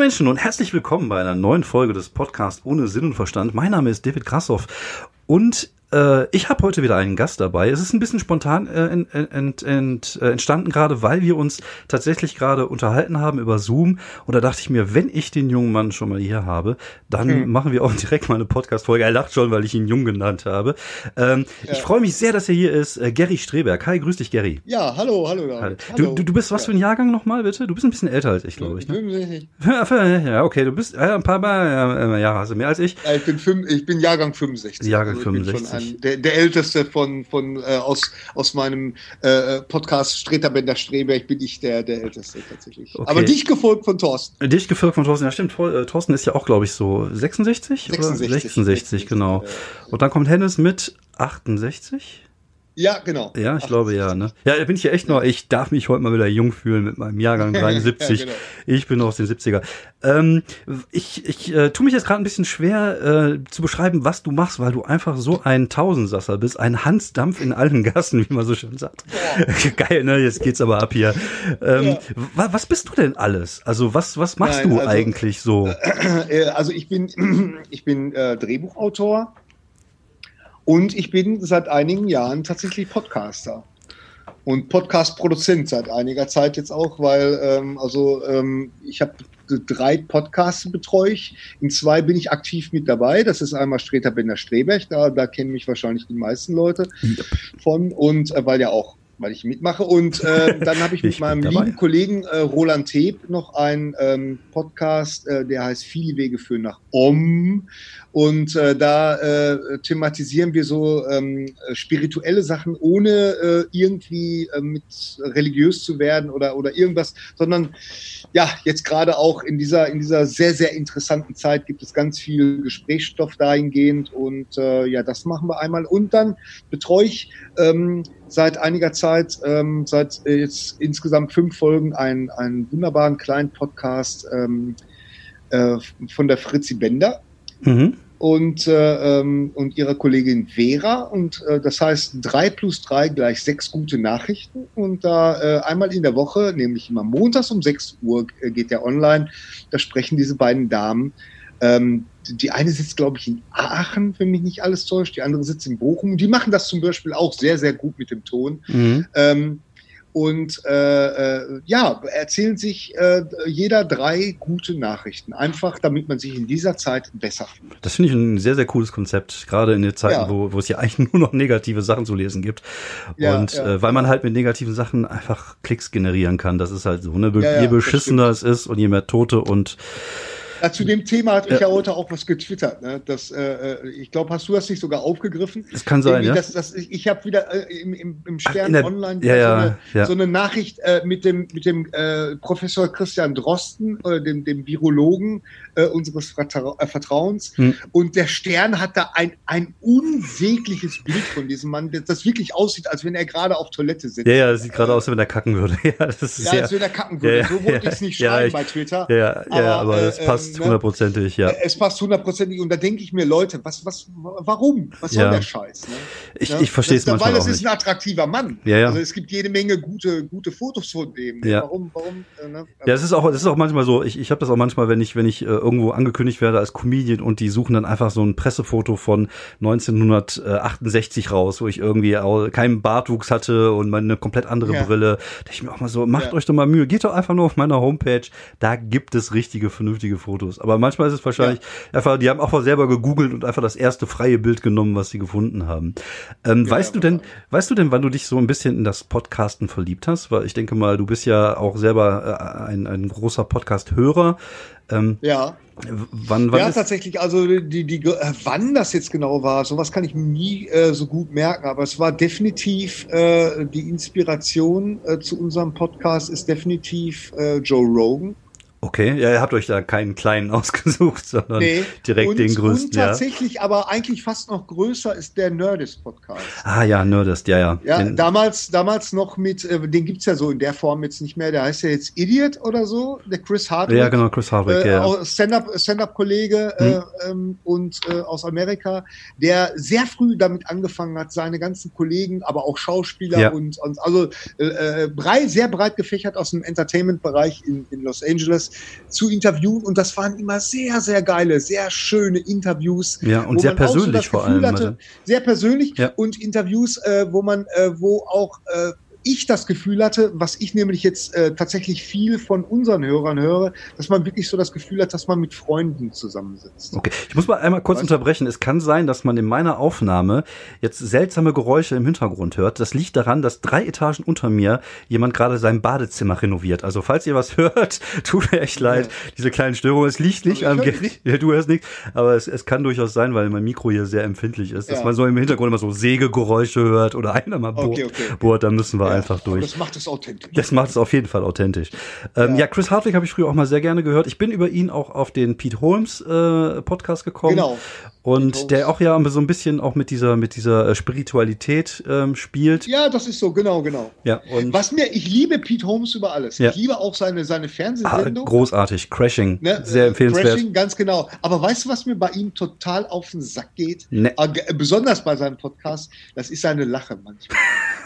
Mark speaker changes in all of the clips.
Speaker 1: Menschen und herzlich willkommen bei einer neuen Folge des Podcasts ohne Sinn und Verstand. Mein Name ist David Krassoff und äh, ich habe heute wieder einen Gast dabei. Es ist ein bisschen spontan äh, ent, ent, ent, äh, entstanden gerade, weil wir uns tatsächlich gerade unterhalten haben über Zoom. Und da dachte ich mir, wenn ich den jungen Mann schon mal hier habe, dann hm. machen wir auch direkt mal eine Podcast-Folge. Er lacht schon, weil ich ihn jung genannt habe. Ähm, ja. Ich freue mich sehr, dass er hier ist. Äh, Gary Streberg. Hi, grüß dich, Gary.
Speaker 2: Ja, hallo, hallo. hallo.
Speaker 1: Du, du, du bist was für ein Jahrgang nochmal, bitte? Du bist ein bisschen älter als ich, glaube ich. Ne? 65. Ja, okay, du bist ein paar Mal, ja, hast du mehr als ich.
Speaker 2: Ja, ich bin, fünf, ich bin Jahrgang 65.
Speaker 1: Jahrgang also 65
Speaker 2: ein, der, der älteste von, von äh, aus, aus meinem äh, Podcast Streterbender Streberg bin ich der, der älteste tatsächlich. Okay. Aber dich gefolgt von Thorsten.
Speaker 1: Dich gefolgt von Thorsten, ja stimmt. Äh, Thorsten ist ja auch, glaube ich, so 66? 66, oder? 66, 66 genau. Und dann kommt Hennes mit 68?
Speaker 2: Ja, genau.
Speaker 1: Ja, ich 68. glaube ja. Ne? Ja, da bin ich ja echt noch, ich darf mich heute mal wieder jung fühlen mit meinem Jahrgang 73. ja, genau. Ich bin noch aus den 70er. Ähm, ich ich äh, tue mich jetzt gerade ein bisschen schwer äh, zu beschreiben, was du machst, weil du einfach so ein Tausendsasser bist, ein Hansdampf in allen Gassen, wie man so schön sagt. Geil, ne? Jetzt geht's aber ab hier. Ähm, ja. wa was bist du denn alles? Also was was machst Nein, du also, eigentlich so?
Speaker 2: Äh, also ich bin ich bin äh, Drehbuchautor und ich bin seit einigen Jahren tatsächlich Podcaster und Podcast-Produzent seit einiger Zeit jetzt auch, weil ähm, also ähm, ich habe drei Podcasts betreue ich. In zwei bin ich aktiv mit dabei. Das ist einmal Streter Bender Streberg, da, da kennen mich wahrscheinlich die meisten Leute von. Und äh, weil ja auch weil ich mitmache. Und äh, dann habe ich mit ich meinem lieben Kollegen äh, Roland Teb noch einen ähm, Podcast, äh, der heißt Viele Wege führen nach Om. Und äh, da äh, thematisieren wir so ähm, spirituelle Sachen, ohne äh, irgendwie äh, mit religiös zu werden oder, oder irgendwas, sondern ja, jetzt gerade auch in dieser, in dieser sehr, sehr interessanten Zeit gibt es ganz viel Gesprächsstoff dahingehend. Und äh, ja, das machen wir einmal. Und dann betreue ich ähm, seit einiger Zeit, ähm, seit äh, jetzt insgesamt fünf Folgen, einen, einen wunderbaren kleinen Podcast ähm, äh, von der Fritzi Bender. Mhm. Und, äh, ähm, und ihrer Kollegin Vera. Und äh, das heißt, drei plus drei gleich sechs gute Nachrichten. Und da äh, einmal in der Woche, nämlich immer montags um sechs Uhr äh, geht der online, da sprechen diese beiden Damen ähm, die eine sitzt, glaube ich, in Aachen, wenn mich nicht alles täuscht, die andere sitzt in Bochum. Die machen das zum Beispiel auch sehr, sehr gut mit dem Ton. Mhm. Ähm, und äh, äh, ja, erzählen sich äh, jeder drei gute Nachrichten. Einfach, damit man sich in dieser Zeit besser fühlt.
Speaker 1: Das finde ich ein sehr, sehr cooles Konzept, gerade in den Zeiten, ja. wo, wo es ja eigentlich nur noch negative Sachen zu lesen gibt. Ja, und ja. Äh, weil man halt mit negativen Sachen einfach Klicks generieren kann. Das ist halt so, ne? je beschissener es ist und je mehr Tote und
Speaker 2: ja, zu dem Thema hat ich ja. heute auch was getwittert. Ne? Das, äh, äh ich glaube, hast du das nicht sogar aufgegriffen?
Speaker 1: Das kann sein, ja.
Speaker 2: Das, das, ich habe wieder äh, im, im, im Stern
Speaker 1: Ach,
Speaker 2: Online
Speaker 1: ja,
Speaker 2: so, eine, ja. so, eine, Nachricht äh, mit dem, mit dem äh, Professor Christian Drosten, dem, dem Virologen äh, unseres Vertra Vertrauens. Hm. Und der Stern hat da ein, ein unsägliches Bild von diesem Mann, das wirklich aussieht, als wenn er gerade auf Toilette sitzt.
Speaker 1: Ja, ja, das sieht gerade aus, wenn er kacken würde.
Speaker 2: ja, das ist ja, als wenn er kacken würde. so wollte ich es nicht schreiben bei Twitter.
Speaker 1: Ja, ja, aber, ja, aber es passt passt ne? hundertprozentig, ja.
Speaker 2: Es passt hundertprozentig und da denke ich mir, Leute, was, was, warum? Was soll ja. der Scheiß? Ne?
Speaker 1: Ich, ich verstehe es manchmal
Speaker 2: Weil das
Speaker 1: ist
Speaker 2: ein attraktiver Mann.
Speaker 1: Ja, ja.
Speaker 2: Also es gibt jede Menge gute, gute Fotos von dem.
Speaker 1: Ja. Warum, warum? Äh, ne? Ja, das ist auch, das ist auch manchmal so. Ich, ich habe das auch manchmal, wenn ich, wenn ich äh, irgendwo angekündigt werde als Comedian und die suchen dann einfach so ein Pressefoto von 1968 raus, wo ich irgendwie auch keinen Bartwuchs hatte und meine komplett andere ja. Brille. Da ich mir auch mal so, macht euch doch mal Mühe, geht doch einfach nur auf meiner Homepage. Da gibt es richtige, vernünftige Fotos. Aber manchmal ist es wahrscheinlich ja. einfach, die haben auch selber gegoogelt und einfach das erste freie Bild genommen, was sie gefunden haben. Ähm, ja, weißt du denn, weißt du denn, wann du dich so ein bisschen in das Podcasten verliebt hast? Weil ich denke mal, du bist ja auch selber äh, ein, ein großer Podcast-Hörer.
Speaker 2: Ähm, ja.
Speaker 1: Wann, wann
Speaker 2: ja, tatsächlich, also die, die, äh, wann das jetzt genau war, sowas kann ich nie äh, so gut merken, aber es war definitiv äh, die Inspiration äh, zu unserem Podcast ist definitiv äh, Joe Rogan.
Speaker 1: Okay, ja, ihr habt euch da keinen kleinen ausgesucht, sondern nee. direkt und, den größten. Und
Speaker 2: tatsächlich, ja. aber eigentlich fast noch größer ist der Nerdist Podcast.
Speaker 1: Ah ja, Nerdist, ja, ja.
Speaker 2: Ja, den, damals, damals noch mit, äh, den gibt's ja so in der Form jetzt nicht mehr. Der heißt ja jetzt Idiot oder so, der Chris Hardwick.
Speaker 1: Ja, genau, Chris Hardwick, äh,
Speaker 2: ja. Stand-up, Stand-up-Kollege hm. äh, ähm, und äh, aus Amerika, der sehr früh damit angefangen hat, seine ganzen Kollegen, aber auch Schauspieler ja. und, und also äh, äh breit, sehr breit gefächert aus dem Entertainment-Bereich in, in Los Angeles Zu interviewen und das waren immer sehr, sehr geile, sehr schöne Interviews.
Speaker 1: Ja, und sehr persönlich so vor allem. Hatte,
Speaker 2: sehr persönlich ja. und Interviews, äh, wo man, äh, wo auch äh, ich das Gefühl hatte, was ich nämlich jetzt äh, tatsächlich viel von unseren Hörern höre, dass man wirklich so das Gefühl hat, dass man mit Freunden zusammensitzt.
Speaker 1: Okay, ich muss mal einmal kurz weißt unterbrechen. Es kann sein, dass man in meiner Aufnahme jetzt seltsame Geräusche im Hintergrund hört. Das liegt daran, dass drei Etagen unter mir jemand gerade sein Badezimmer renoviert. Also falls ihr was hört, tut mir echt leid, ja. diese kleinen Störungen. Es liegt nicht am Gerät. Ja, du hörst nichts, aber es, es kann durchaus sein, weil mein Mikro hier sehr empfindlich ist, dass ja. man so im Hintergrund immer so Sägegeräusche hört oder einer mal bohrt. Okay, okay. bohrt dann müssen wir ja, einfach durch.
Speaker 2: Das macht es authentisch.
Speaker 1: Das macht es auf jeden Fall authentisch. Ähm, ja. ja. Chris Hartwig habe ich früher auch mal sehr gerne gehört. Ich bin über ihn auch auf den Pete Holmes äh, Podcast gekommen. Genau. Und der auch ja so ein bisschen auch mit dieser, mit dieser äh, Spiritualität ähm, spielt.
Speaker 2: Ja, das ist so, genau, genau.
Speaker 1: Ja,
Speaker 2: und Was mir, ich liebe Pete Holmes über alles. Ja. Ich liebe auch seine, seine Fernsehsendung.
Speaker 1: Ah, großartig, Crashing, ne? sehr empfehlenswert. Crashing,
Speaker 2: ganz genau. Aber weißt du, was mir bei ihm total auf den Sack geht? Ne. Äh, besonders bei seinem Podcast, das ist seine Lache manchmal.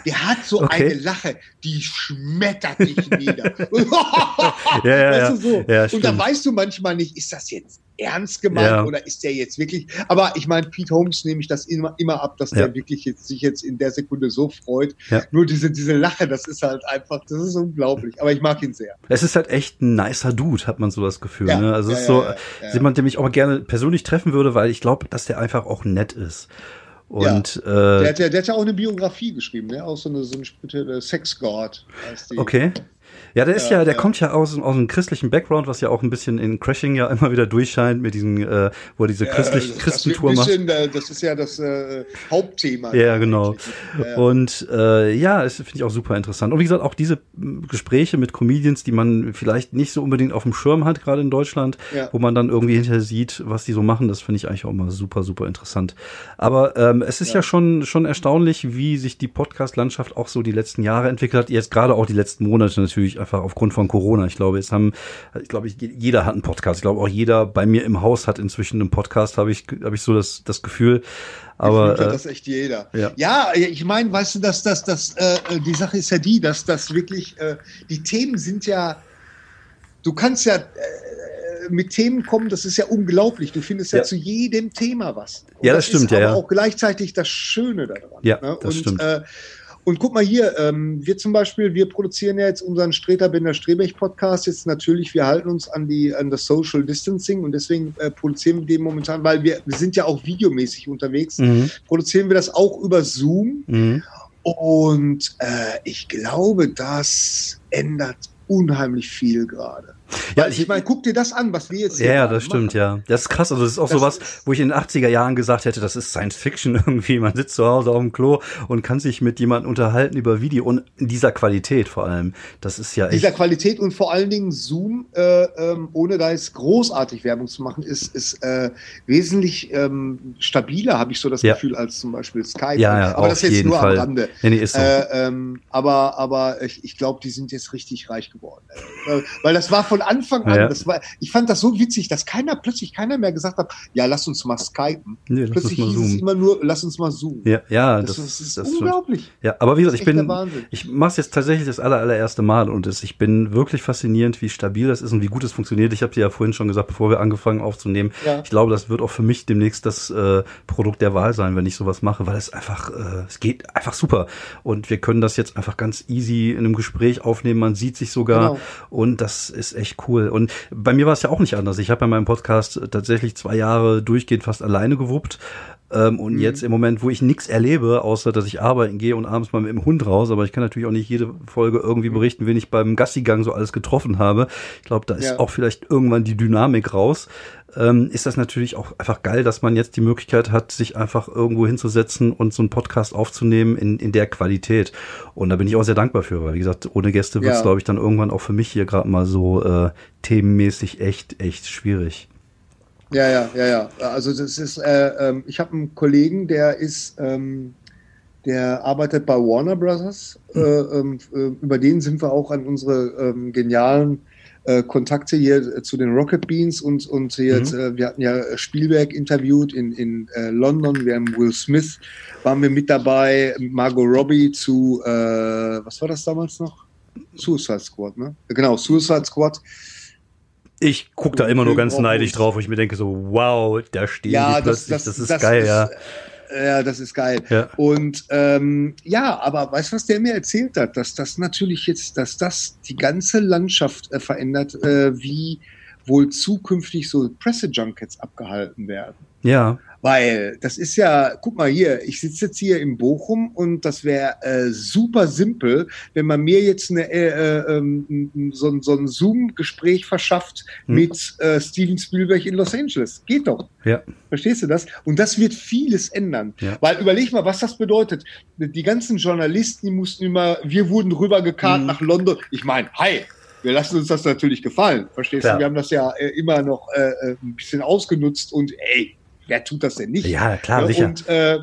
Speaker 2: Der hat so okay. eine Lache, die schmettert dich nieder.
Speaker 1: ja, ja, weißt
Speaker 2: du, so. ja, Und da weißt du manchmal nicht, ist das jetzt ernst gemeint ja. oder ist der jetzt wirklich? Aber ich meine, Pete Holmes nehme ich das immer, immer ab, dass ja. der wirklich jetzt, sich jetzt in der Sekunde so freut. Ja. Nur diese, diese Lache, das ist halt einfach, das ist unglaublich. Aber ich mag ihn sehr.
Speaker 1: Es ist halt echt ein nicer Dude, hat man so das Gefühl. Ne? Also es ist so jemand, den ich auch gerne persönlich treffen würde, weil ich glaube, dass der einfach auch nett ist. Und,
Speaker 2: ja. äh, der, hat ja, der hat ja auch eine Biografie geschrieben, ne? auch so eine, so eine Sex God.
Speaker 1: Okay. Ja, der ist ja, der kommt ja aus, aus einem christlichen Background, was ja auch ein bisschen in Crashing ja immer wieder durchscheint, mit diesem, äh, wo er diese christlich, ja, Christentour macht. Bisschen,
Speaker 2: äh, das ist ja das äh, Hauptthema.
Speaker 1: Ja, genau. Ja. Und äh, ja, das finde ich auch super interessant. Und wie gesagt, auch diese Gespräche mit Comedians, die man vielleicht nicht so unbedingt auf dem Schirm hat, gerade in Deutschland, ja. wo man dann irgendwie hinterher sieht, was die so machen, das finde ich eigentlich auch mal super, super interessant. Aber ähm, es ist ja. ja schon, schon erstaunlich, wie sich die Podcast-Landschaft auch so die letzten Jahre entwickelt hat. Jetzt gerade auch die letzten Monate natürlich einfach aufgrund von Corona. Ich glaube, jetzt haben, ich glaube, jeder hat einen Podcast. Ich glaube, auch jeder bei mir im Haus hat inzwischen einen Podcast, habe ich, habe ich so das, das Gefühl. Aber
Speaker 2: hat das echt jeder. Ja, ja ich meine, weißt du, dass das, das, äh, die Sache ist ja die, dass das wirklich, äh, die Themen sind ja, du kannst ja äh, mit Themen kommen, das ist ja unglaublich. Du findest ja, ja zu jedem Thema was.
Speaker 1: Und ja, das, das stimmt, ja.
Speaker 2: Aber auch gleichzeitig das Schöne daran.
Speaker 1: Ja, ne? das Und, stimmt. Äh,
Speaker 2: und guck mal hier, ähm, wir zum Beispiel, wir produzieren ja jetzt unseren Streter Bender Strebech Podcast. Jetzt natürlich, wir halten uns an die an das Social Distancing und deswegen äh, produzieren wir den momentan, weil wir, wir sind ja auch videomäßig unterwegs, mhm. produzieren wir das auch über Zoom. Mhm. Und äh, ich glaube, das ändert unheimlich viel gerade. Ja, ich, meine, guck dir das an, was wir jetzt
Speaker 1: hier Ja, ja das stimmt, ja. Das ist krass. Also das ist auch das sowas, wo ich in den 80er Jahren gesagt hätte, das ist Science Fiction irgendwie. Man sitzt zu Hause auf dem Klo und kann sich mit jemandem unterhalten über Video und in dieser Qualität vor allem. Das ist ja echt.
Speaker 2: Dieser Qualität und vor allen Dingen Zoom, äh, ähm, ohne da jetzt großartig Werbung zu machen, ist, ist äh, wesentlich ähm, stabiler, habe ich so das ja. Gefühl, als zum Beispiel Skype.
Speaker 1: Ja, ja,
Speaker 2: aber das ist jetzt nur Fall. am Rande.
Speaker 1: Nee, nee, ist so.
Speaker 2: Äh, ähm, aber aber ich, ich glaube, die sind jetzt richtig reich geworden. Äh, weil das war von Anfang an, ja. das war, ich fand das so witzig, dass keiner, plötzlich keiner mehr gesagt hat, ja, lass uns mal skypen. Nee, plötzlich hieß zoomen. es immer nur, lass uns mal zoomen.
Speaker 1: Ja, ja
Speaker 2: das, das, ist, das ist unglaublich.
Speaker 1: Ja, aber wie gesagt, ich bin, ich mache es jetzt tatsächlich das aller, allererste Mal und es, ich bin wirklich faszinierend, wie stabil das ist und wie gut es funktioniert. Ich habe dir ja vorhin schon gesagt, bevor wir angefangen aufzunehmen, ja. ich glaube, das wird auch für mich demnächst das äh, Produkt der Wahl sein, wenn ich sowas mache, weil es einfach, äh, es geht einfach super und wir können das jetzt einfach ganz easy in einem Gespräch aufnehmen. Man sieht sich sogar genau. und das ist echt cool. Und bei mir war es ja auch nicht anders. Ich habe bei meinem Podcast tatsächlich zwei Jahre durchgehend fast alleine gewuppt. Ähm, und mhm. jetzt im Moment, wo ich nichts erlebe, außer dass ich arbeiten gehe und abends mal mit dem Hund raus, aber ich kann natürlich auch nicht jede Folge irgendwie mhm. berichten, wen ich beim Gassigang so alles getroffen habe. Ich glaube, da ist ja. auch vielleicht irgendwann die Dynamik raus. Ähm, ist das natürlich auch einfach geil, dass man jetzt die Möglichkeit hat, sich einfach irgendwo hinzusetzen und so einen Podcast aufzunehmen in, in der Qualität. Und da bin ich auch sehr dankbar für, weil wie gesagt, ohne Gäste wird es, ja. glaube ich, dann irgendwann auch für mich hier gerade mal so äh, themenmäßig echt, echt schwierig.
Speaker 2: Ja, ja, ja, ja. Also das ist, äh, ähm, ich habe einen Kollegen, der ist, ähm, der arbeitet bei Warner Brothers. Äh, ähm, äh, über den sind wir auch an unsere ähm, genialen äh, Kontakte hier zu den Rocket Beans und, und hier, mhm. äh, wir hatten ja Spielberg interviewt in, in äh, London, wir haben Will Smith, waren wir mit dabei, Margot Robbie zu, äh, was war das damals noch? Suicide Squad, ne? Genau, Suicide Squad
Speaker 1: Ich gucke da immer nur ganz neidisch drauf, wo ich mir denke so, wow, da stehen ja, die plötzlich, das, das, das ist das geil, ist, ja.
Speaker 2: Ja, das ist geil. Ja. Und ähm, ja, aber weißt du, was der mir erzählt hat? Dass das natürlich jetzt, dass das die ganze Landschaft äh, verändert, äh, wie wohl zukünftig so Pressejunkets abgehalten werden.
Speaker 1: Ja.
Speaker 2: Weil das ist ja, guck mal hier, ich sitze jetzt hier in Bochum und das wäre äh, super simpel, wenn man mir jetzt eine, äh, äh, ähm, so, so ein Zoom-Gespräch verschafft hm. mit äh, Steven Spielberg in Los Angeles. Geht doch.
Speaker 1: Ja.
Speaker 2: Verstehst du das? Und das wird vieles ändern. Ja. Weil überleg mal, was das bedeutet. Die ganzen Journalisten, die mussten immer, wir wurden rübergekarrt hm. nach London. Ich meine, hi, wir lassen uns das natürlich gefallen. Verstehst ja. du? Wir haben das ja äh, immer noch äh, äh, ein bisschen ausgenutzt und ey, wer tut das denn nicht?
Speaker 1: Ja, klar, sicher.
Speaker 2: Und äh,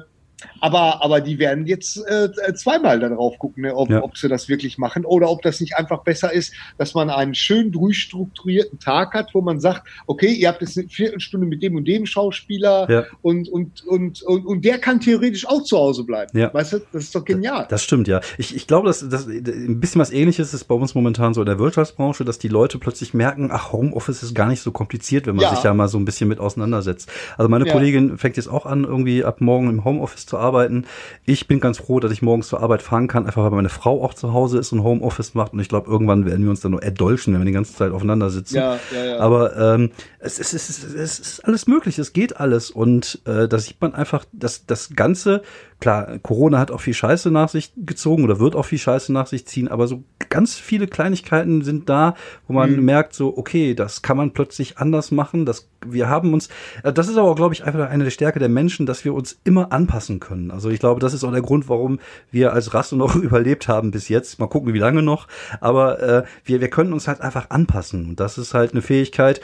Speaker 2: aber, aber die werden jetzt äh, zweimal darauf gucken, ne, ob, ja. ob sie das wirklich machen oder ob das nicht einfach besser ist, dass man einen schön durchstrukturierten Tag hat, wo man sagt, okay, ihr habt jetzt eine Viertelstunde mit dem und dem Schauspieler ja. und, und, und, und, und der kann theoretisch auch zu Hause bleiben. Ja. Weißt du, das ist doch genial.
Speaker 1: Das stimmt, ja. Ich, ich glaube, dass, dass ein bisschen was ähnliches ist bei uns momentan so in der Wirtschaftsbranche, dass die Leute plötzlich merken, ach, Homeoffice ist gar nicht so kompliziert, wenn man sich ja mal so ein bisschen mit auseinandersetzt. Also meine Kollegin fängt jetzt auch an, irgendwie ab morgen im Homeoffice zu arbeiten. Ich bin ganz froh, dass ich morgens zur Arbeit fahren kann, einfach weil meine Frau auch zu Hause ist und Homeoffice macht. Und ich glaube, irgendwann werden wir uns dann nur erdolchen, wenn wir die ganze Zeit aufeinander sitzen. Ja, ja, ja. Aber ähm, es, es, es, es ist alles möglich, es geht alles. Und äh, da sieht man einfach, dass das Ganze klar, Corona hat auch viel Scheiße nach sich gezogen oder wird auch viel Scheiße nach sich ziehen, aber so ganz viele Kleinigkeiten sind da, wo man mhm. merkt, so, okay, das kann man plötzlich anders machen. Das, wir haben uns, äh, das ist aber, glaube ich, einfach eine der Stärke der Menschen, dass wir uns immer anpassen können. Also ich glaube, das ist auch der Grund, warum wir als Rasse noch überlebt haben bis jetzt. Mal gucken, wie lange noch. Aber äh, wir, wir können uns halt einfach anpassen. Und das ist halt eine Fähigkeit,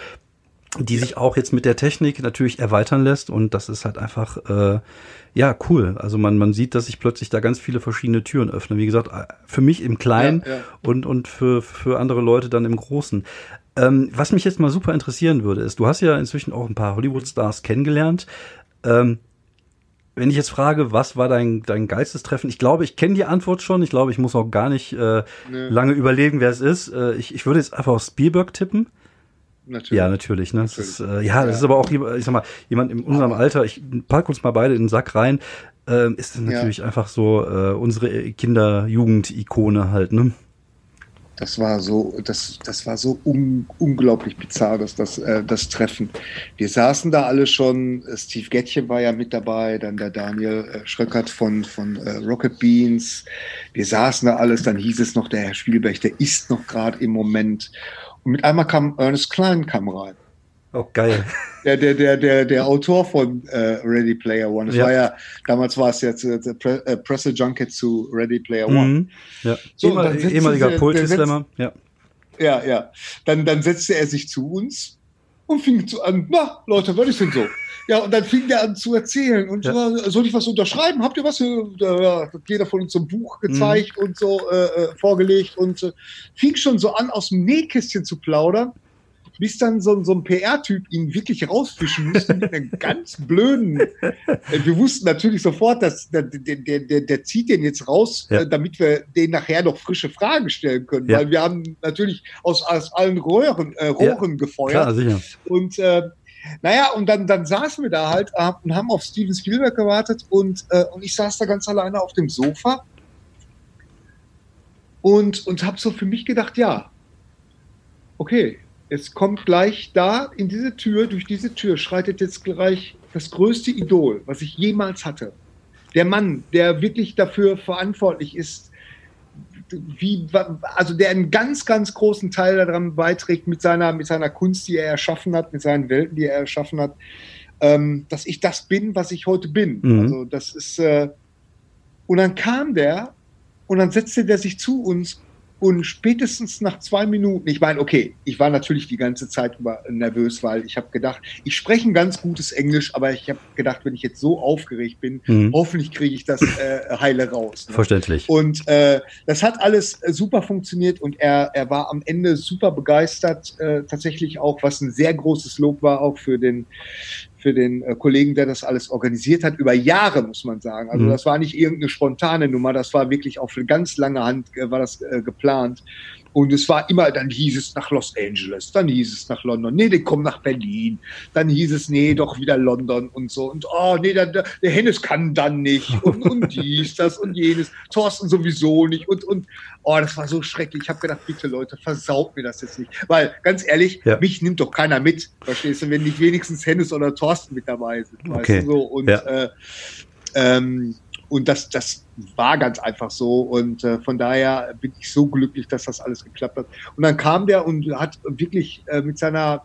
Speaker 1: die sich auch jetzt mit der Technik natürlich erweitern lässt. Und das ist halt einfach äh, ja, cool. Also man, man sieht, dass sich plötzlich da ganz viele verschiedene Türen öffnen. Wie gesagt, für mich im Kleinen ja, ja. und, und für, für andere Leute dann im Großen. Ähm, was mich jetzt mal super interessieren würde, ist, du hast ja inzwischen auch ein paar Hollywood-Stars kennengelernt. Ähm, wenn ich jetzt frage, was war dein, dein Geistestreffen? Ich glaube, ich kenne die Antwort schon. Ich glaube, ich muss auch gar nicht äh, nee. lange überlegen, wer es ist. Äh, ich, ich würde jetzt einfach auf Spielberg tippen. Natürlich. Ja, natürlich. Ne? natürlich. Das ist, äh, ja, das ja. ist aber auch, ich sag mal, jemand in unserem Alter, ich pack uns mal beide in den Sack rein, äh, ist das natürlich ja. einfach so äh, unsere Kinder-Jugend-Ikone halt, ne?
Speaker 2: Das war so, das, das war so un, unglaublich bizarr, dass das, äh, das Treffen. Wir saßen da alle schon, Steve Gettchen war ja mit dabei, dann der Daniel äh, Schröckert von, von äh, Rocket Beans. Wir saßen da alles, dann hieß es noch, der Herr Spielberg, der ist noch gerade im Moment. Und mit einmal kam Ernest Klein kam rein.
Speaker 1: Oh, geil.
Speaker 2: Der, der, der, der, der Autor von äh, Ready Player One. Das ja. war ja, damals war es jetzt äh, Pre äh, Presse Junket zu Ready Player One. Mhm.
Speaker 1: Ja. So, Ehemal, ehemaliger Poetry-Slammer, ja.
Speaker 2: Ja, ja. Dann, dann setzte er sich zu uns und fing zu an, na, Leute, was ist denn so? Ja, und dann fing der an zu erzählen. Und ja. soll ich was unterschreiben? Habt ihr was? Da hat jeder von uns so ein Buch gezeigt mhm. und so äh, äh, vorgelegt und äh, fing schon so an, aus dem Nähkästchen zu plaudern, bis dann so, so ein PR-Typ ihn wirklich rausfischen musste mit einem ganz blöden. Äh, wir wussten natürlich sofort, dass der, der, der, der zieht den jetzt raus, ja. äh, damit wir den nachher noch frische Fragen stellen können. Ja. Weil wir haben natürlich aus, aus allen Röhren, äh, Rohren gefeuert. Klar, sicher. Und äh, naja, und dann, dann saßen wir da halt äh, und haben auf Steven Spielberg gewartet und, äh, und ich saß da ganz alleine auf dem Sofa und, und habe so für mich gedacht, ja, okay, es kommt gleich da in diese Tür, durch diese Tür schreitet jetzt gleich das größte Idol, was ich jemals hatte. Der Mann, der wirklich dafür verantwortlich ist, wie, also der einen ganz, ganz großen Teil daran beiträgt mit seiner, mit seiner Kunst, die er erschaffen hat, mit seinen Welten, die er erschaffen hat, ähm, dass ich das bin, was ich heute bin. Mhm. Also das ist, äh, und dann kam der und dann setzte der sich zu uns und spätestens nach zwei Minuten, ich meine, okay, ich war natürlich die ganze Zeit über nervös, weil ich habe gedacht, ich spreche ein ganz gutes Englisch, aber ich habe gedacht, wenn ich jetzt so aufgeregt bin, mhm. hoffentlich kriege ich das äh, heile raus.
Speaker 1: Ne? Verständlich.
Speaker 2: Und äh, das hat alles äh, super funktioniert und er, er war am Ende super begeistert, äh, tatsächlich auch, was ein sehr großes Lob war, auch für den für den äh, Kollegen, der das alles organisiert hat, über Jahre, muss man sagen. Also mhm. das war nicht irgendeine spontane Nummer, das war wirklich auf eine ganz lange Hand, äh, war das äh, geplant. Und es war immer, dann hieß es nach Los Angeles, dann hieß es nach London, nee, die kommen nach Berlin, dann hieß es, nee, doch wieder London und so. Und oh, nee, der, der Hennes kann dann nicht und, und dies, das und jenes, Thorsten sowieso nicht und, und oh, das war so schrecklich. Ich habe gedacht, bitte Leute, versaut mir das jetzt nicht. Weil, ganz ehrlich, ja. mich nimmt doch keiner mit, verstehst du, wenn nicht wenigstens Hennes oder Thorsten mit dabei sind.
Speaker 1: Okay.
Speaker 2: Weißt du, so. Und ja. äh, ähm, und das, das war ganz einfach so. Und äh, von daher bin ich so glücklich, dass das alles geklappt hat. Und dann kam der und hat wirklich äh, mit seiner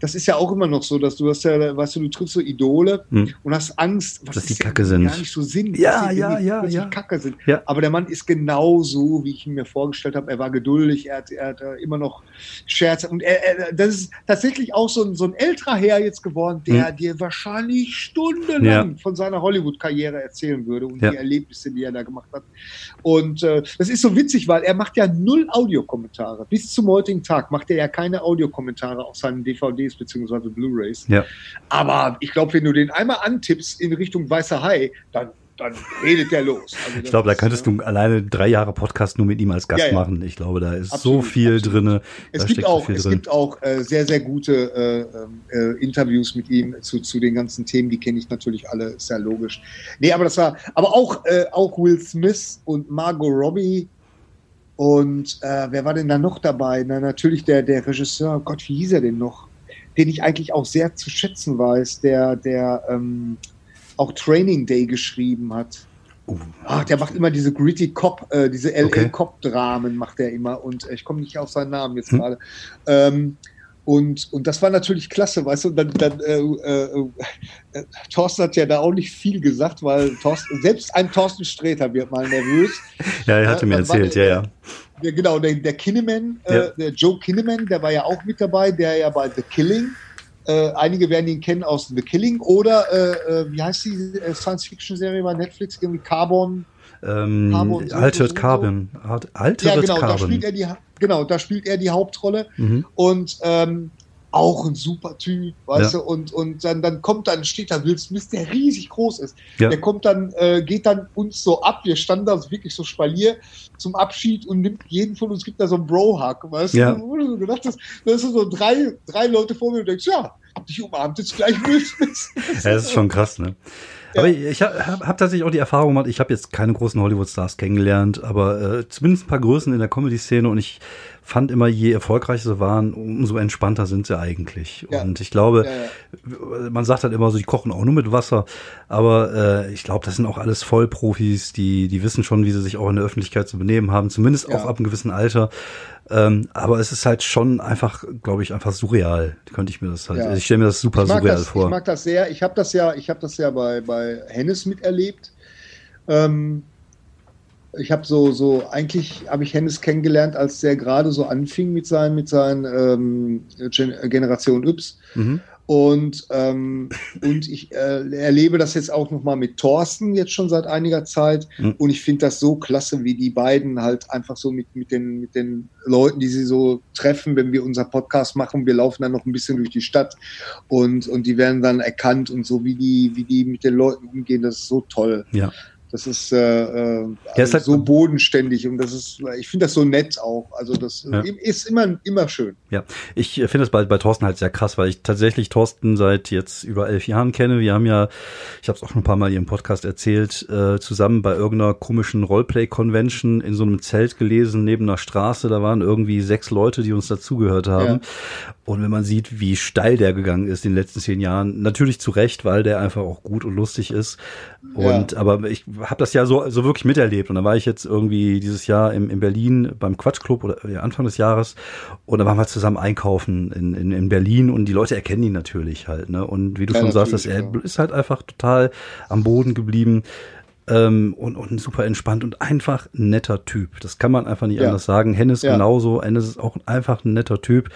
Speaker 2: das ist ja auch immer noch so, dass du hast ja, weißt du, du triffst so Idole hm. und hast Angst,
Speaker 1: was dass die Kacke sind.
Speaker 2: gar nicht so sind,
Speaker 1: ja, ja, ja, ja.
Speaker 2: Kacke sind. Ja. Aber der Mann ist genau so, wie ich ihn mir vorgestellt habe. Er war geduldig, er hat, er hat äh, immer noch Scherze und er, er, das ist tatsächlich auch so ein, so ein älterer Herr jetzt geworden, der hm. dir wahrscheinlich stundenlang ja. von seiner Hollywood-Karriere erzählen würde und ja. die Erlebnisse, die er da gemacht hat. Und äh, das ist so witzig, weil er macht ja null Audiokommentare. Bis zum heutigen Tag macht er ja keine Audiokommentare auf seinen DVDs DVDs beziehungsweise Blu-rays.
Speaker 1: Ja.
Speaker 2: Aber ich glaube, wenn du den einmal antippst in Richtung Weißer Hai, dann dann redet der los.
Speaker 1: Also ich glaube, da könntest du alleine drei Jahre Podcast nur mit ihm als Gast ja, ja. machen. Ich glaube, da ist absolut, so viel drin.
Speaker 2: Es gibt auch, so es drin. gibt auch äh, sehr, sehr gute äh, äh, Interviews mit ihm zu, zu den ganzen Themen. Die kenne ich natürlich alle, ist ja logisch. Nee, aber das war, aber auch, äh, auch Will Smith und Margot Robbie und äh, wer war denn da noch dabei? Na, natürlich der, der Regisseur, Gott, wie hieß er denn noch? Den ich eigentlich auch sehr zu schätzen weiß, der, der ähm, auch Training Day geschrieben hat. Uh. Ach, der macht immer diese gritty Cop, äh, diese LA okay. Cop Dramen macht er immer und äh, ich komme nicht auf seinen Namen jetzt hm. gerade. Ähm, und, und das war natürlich klasse, weißt du, und dann, dann äh, äh, äh, Thorsten hat ja da auch nicht viel gesagt, weil Thorsten, selbst ein Thorsten Sträter wird mal nervös.
Speaker 1: Ja, er hatte mir erzählt, der, ja, ja.
Speaker 2: Der, genau, der, der Kinneman, äh, ja. äh, der Joe Kinneman, der war ja auch mit dabei, der ja bei The Killing, äh, einige werden ihn kennen aus The Killing oder, äh, wie heißt die Science-Fiction-Serie bei Netflix, irgendwie Carbon,
Speaker 1: ähm, Carbon, Altered so, Carbon. Altered
Speaker 2: ja, genau,
Speaker 1: Carbon.
Speaker 2: Da spielt er die, genau, da spielt er die Hauptrolle. Mhm. Und ähm, auch ein super Typ, weißt ja. du, und, und dann, dann kommt dann, steht da Will Smith, der riesig groß ist. Ja. Der kommt dann, äh, geht dann uns so ab, wir standen da wirklich so Spalier zum Abschied und nimmt jeden von uns, gibt da so einen Bro-Hug, weißt
Speaker 1: ja.
Speaker 2: du, wo du so gedacht hast, da sind so drei, drei Leute vor mir und denkst, ja, dich umarmt jetzt gleich Will Smith.
Speaker 1: ja, das ist schon krass, ne? Ja. Aber ich habe hab, hab tatsächlich auch die Erfahrung gemacht, ich habe jetzt keine großen Hollywood-Stars kennengelernt, aber äh, zumindest ein paar Größen in der Comedy-Szene und ich fand immer, je erfolgreicher sie waren, umso entspannter sind sie eigentlich. Ja. Und ich glaube, ja, ja. man sagt halt immer so, die kochen auch nur mit Wasser, aber äh, ich glaube, das sind auch alles Vollprofis, die, die wissen schon, wie sie sich auch in der Öffentlichkeit zu benehmen haben, zumindest auch ab einem gewissen Alter. Ähm, aber es ist halt schon einfach, glaube ich, einfach surreal. Könnte ich mir das halt. Ich stelle mir das super surreal
Speaker 2: das,
Speaker 1: vor.
Speaker 2: Ich mag das sehr. Ich habe das ja, ich habe das ja bei, bei Hennes miterlebt. Ähm, ich habe so, so, eigentlich habe ich Hennes kennengelernt, als der gerade so anfing mit seinen, mit seinen ähm, Generation Yps. Mhm. Und, ähm, und ich äh, erlebe das jetzt auch nochmal mit Thorsten jetzt schon seit einiger Zeit. Mhm. Und ich finde das so klasse, wie die beiden halt einfach so mit, mit, den, mit den Leuten, die sie so treffen, wenn wir unser Podcast machen. Wir laufen dann noch ein bisschen durch die Stadt und, und die werden dann erkannt und so, wie die, wie die mit den Leuten umgehen. Das ist so toll.
Speaker 1: Ja.
Speaker 2: Das ist, äh, äh also halt so bodenständig und das ist, ich finde das so nett auch. Also das ja. ist immer, immer schön.
Speaker 1: Ja, ich finde das bei, bei Thorsten halt sehr krass, weil ich tatsächlich Thorsten seit jetzt über elf Jahren kenne. Wir haben ja, ich habe es auch schon ein paar Mal hier im Podcast erzählt, äh, zusammen bei irgendeiner komischen Roleplay-Convention in so einem Zelt gelesen, neben einer Straße. Da waren irgendwie sechs Leute, die uns dazugehört haben. Ja. Und wenn man sieht, wie steil der gegangen ist in den letzten zehn Jahren, natürlich zu Recht, weil der einfach auch gut und lustig ist. Und ja. aber ich habe das ja so, so wirklich miterlebt. Und da war ich jetzt irgendwie dieses Jahr im, in Berlin beim Quatschclub oder ja, Anfang des Jahres. Und da waren wir zusammen einkaufen in, in, in Berlin und die Leute erkennen ihn natürlich halt. Ne? Und wie du ja, schon sagst, er ja. ist halt einfach total am Boden geblieben. Ähm, und, und super entspannt und einfach ein netter Typ. Das kann man einfach nicht ja. anders sagen. Hennes genauso. Hennes ist auch einfach ein netter Typ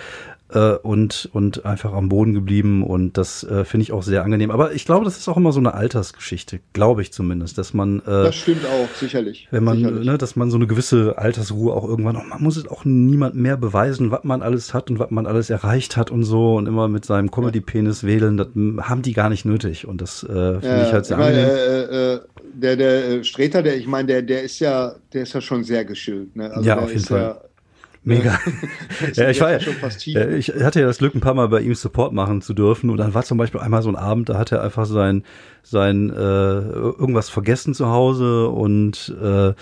Speaker 1: äh, und, und einfach am Boden geblieben und das äh, finde ich auch sehr angenehm. Aber ich glaube, das ist auch immer so eine Altersgeschichte, glaube ich zumindest, dass man äh,
Speaker 2: Das stimmt auch, sicherlich.
Speaker 1: Wenn man,
Speaker 2: sicherlich.
Speaker 1: Ne, dass man so eine gewisse Altersruhe auch irgendwann, oh, man muss es auch niemand mehr beweisen, was man alles hat und was man alles erreicht hat und so und immer mit seinem Comedy-Penis wählen, das haben die gar nicht nötig und das äh, finde ja, ich halt sehr ich meine, angenehm.
Speaker 2: Äh, äh, der, der Streter, der, ich meine, der, der ist ja, der ist ja schon sehr geschillt. Ne?
Speaker 1: Also ja, auf jeden Fall. Ja, Mega. ja, ich, war, ja, ich hatte ja das Glück, ein paar Mal bei ihm Support machen zu dürfen. Und dann war zum Beispiel einmal so ein Abend, da hat er einfach sein, sein äh, irgendwas vergessen zu Hause und äh,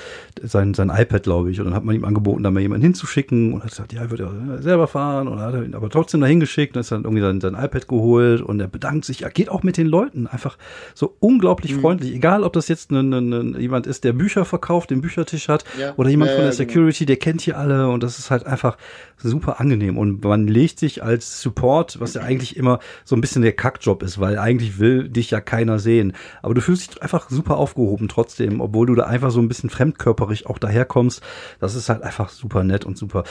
Speaker 1: sein, sein iPad, glaube ich. Und dann hat man ihm angeboten, da mal jemanden hinzuschicken und hat gesagt, ja, er würde er selber fahren. Und hat er ihn aber trotzdem dahin geschickt und ist dann irgendwie sein, sein iPad geholt und er bedankt sich. Er geht auch mit den Leuten einfach so unglaublich mhm. freundlich. Egal, ob das jetzt ein, ein, ein, jemand ist, der Bücher verkauft, den Büchertisch hat ja. oder jemand ja, von der genau. Security, genau. der kennt hier alle und das ist halt einfach super angenehm. Und man legt sich als Support, was ja eigentlich immer so ein bisschen der Kackjob ist, weil eigentlich will dich ja keiner sehen. Aber du fühlst dich einfach super aufgehoben trotzdem, obwohl du da einfach so ein bisschen fremdkörperig auch daherkommst. Das ist halt einfach super nett und super.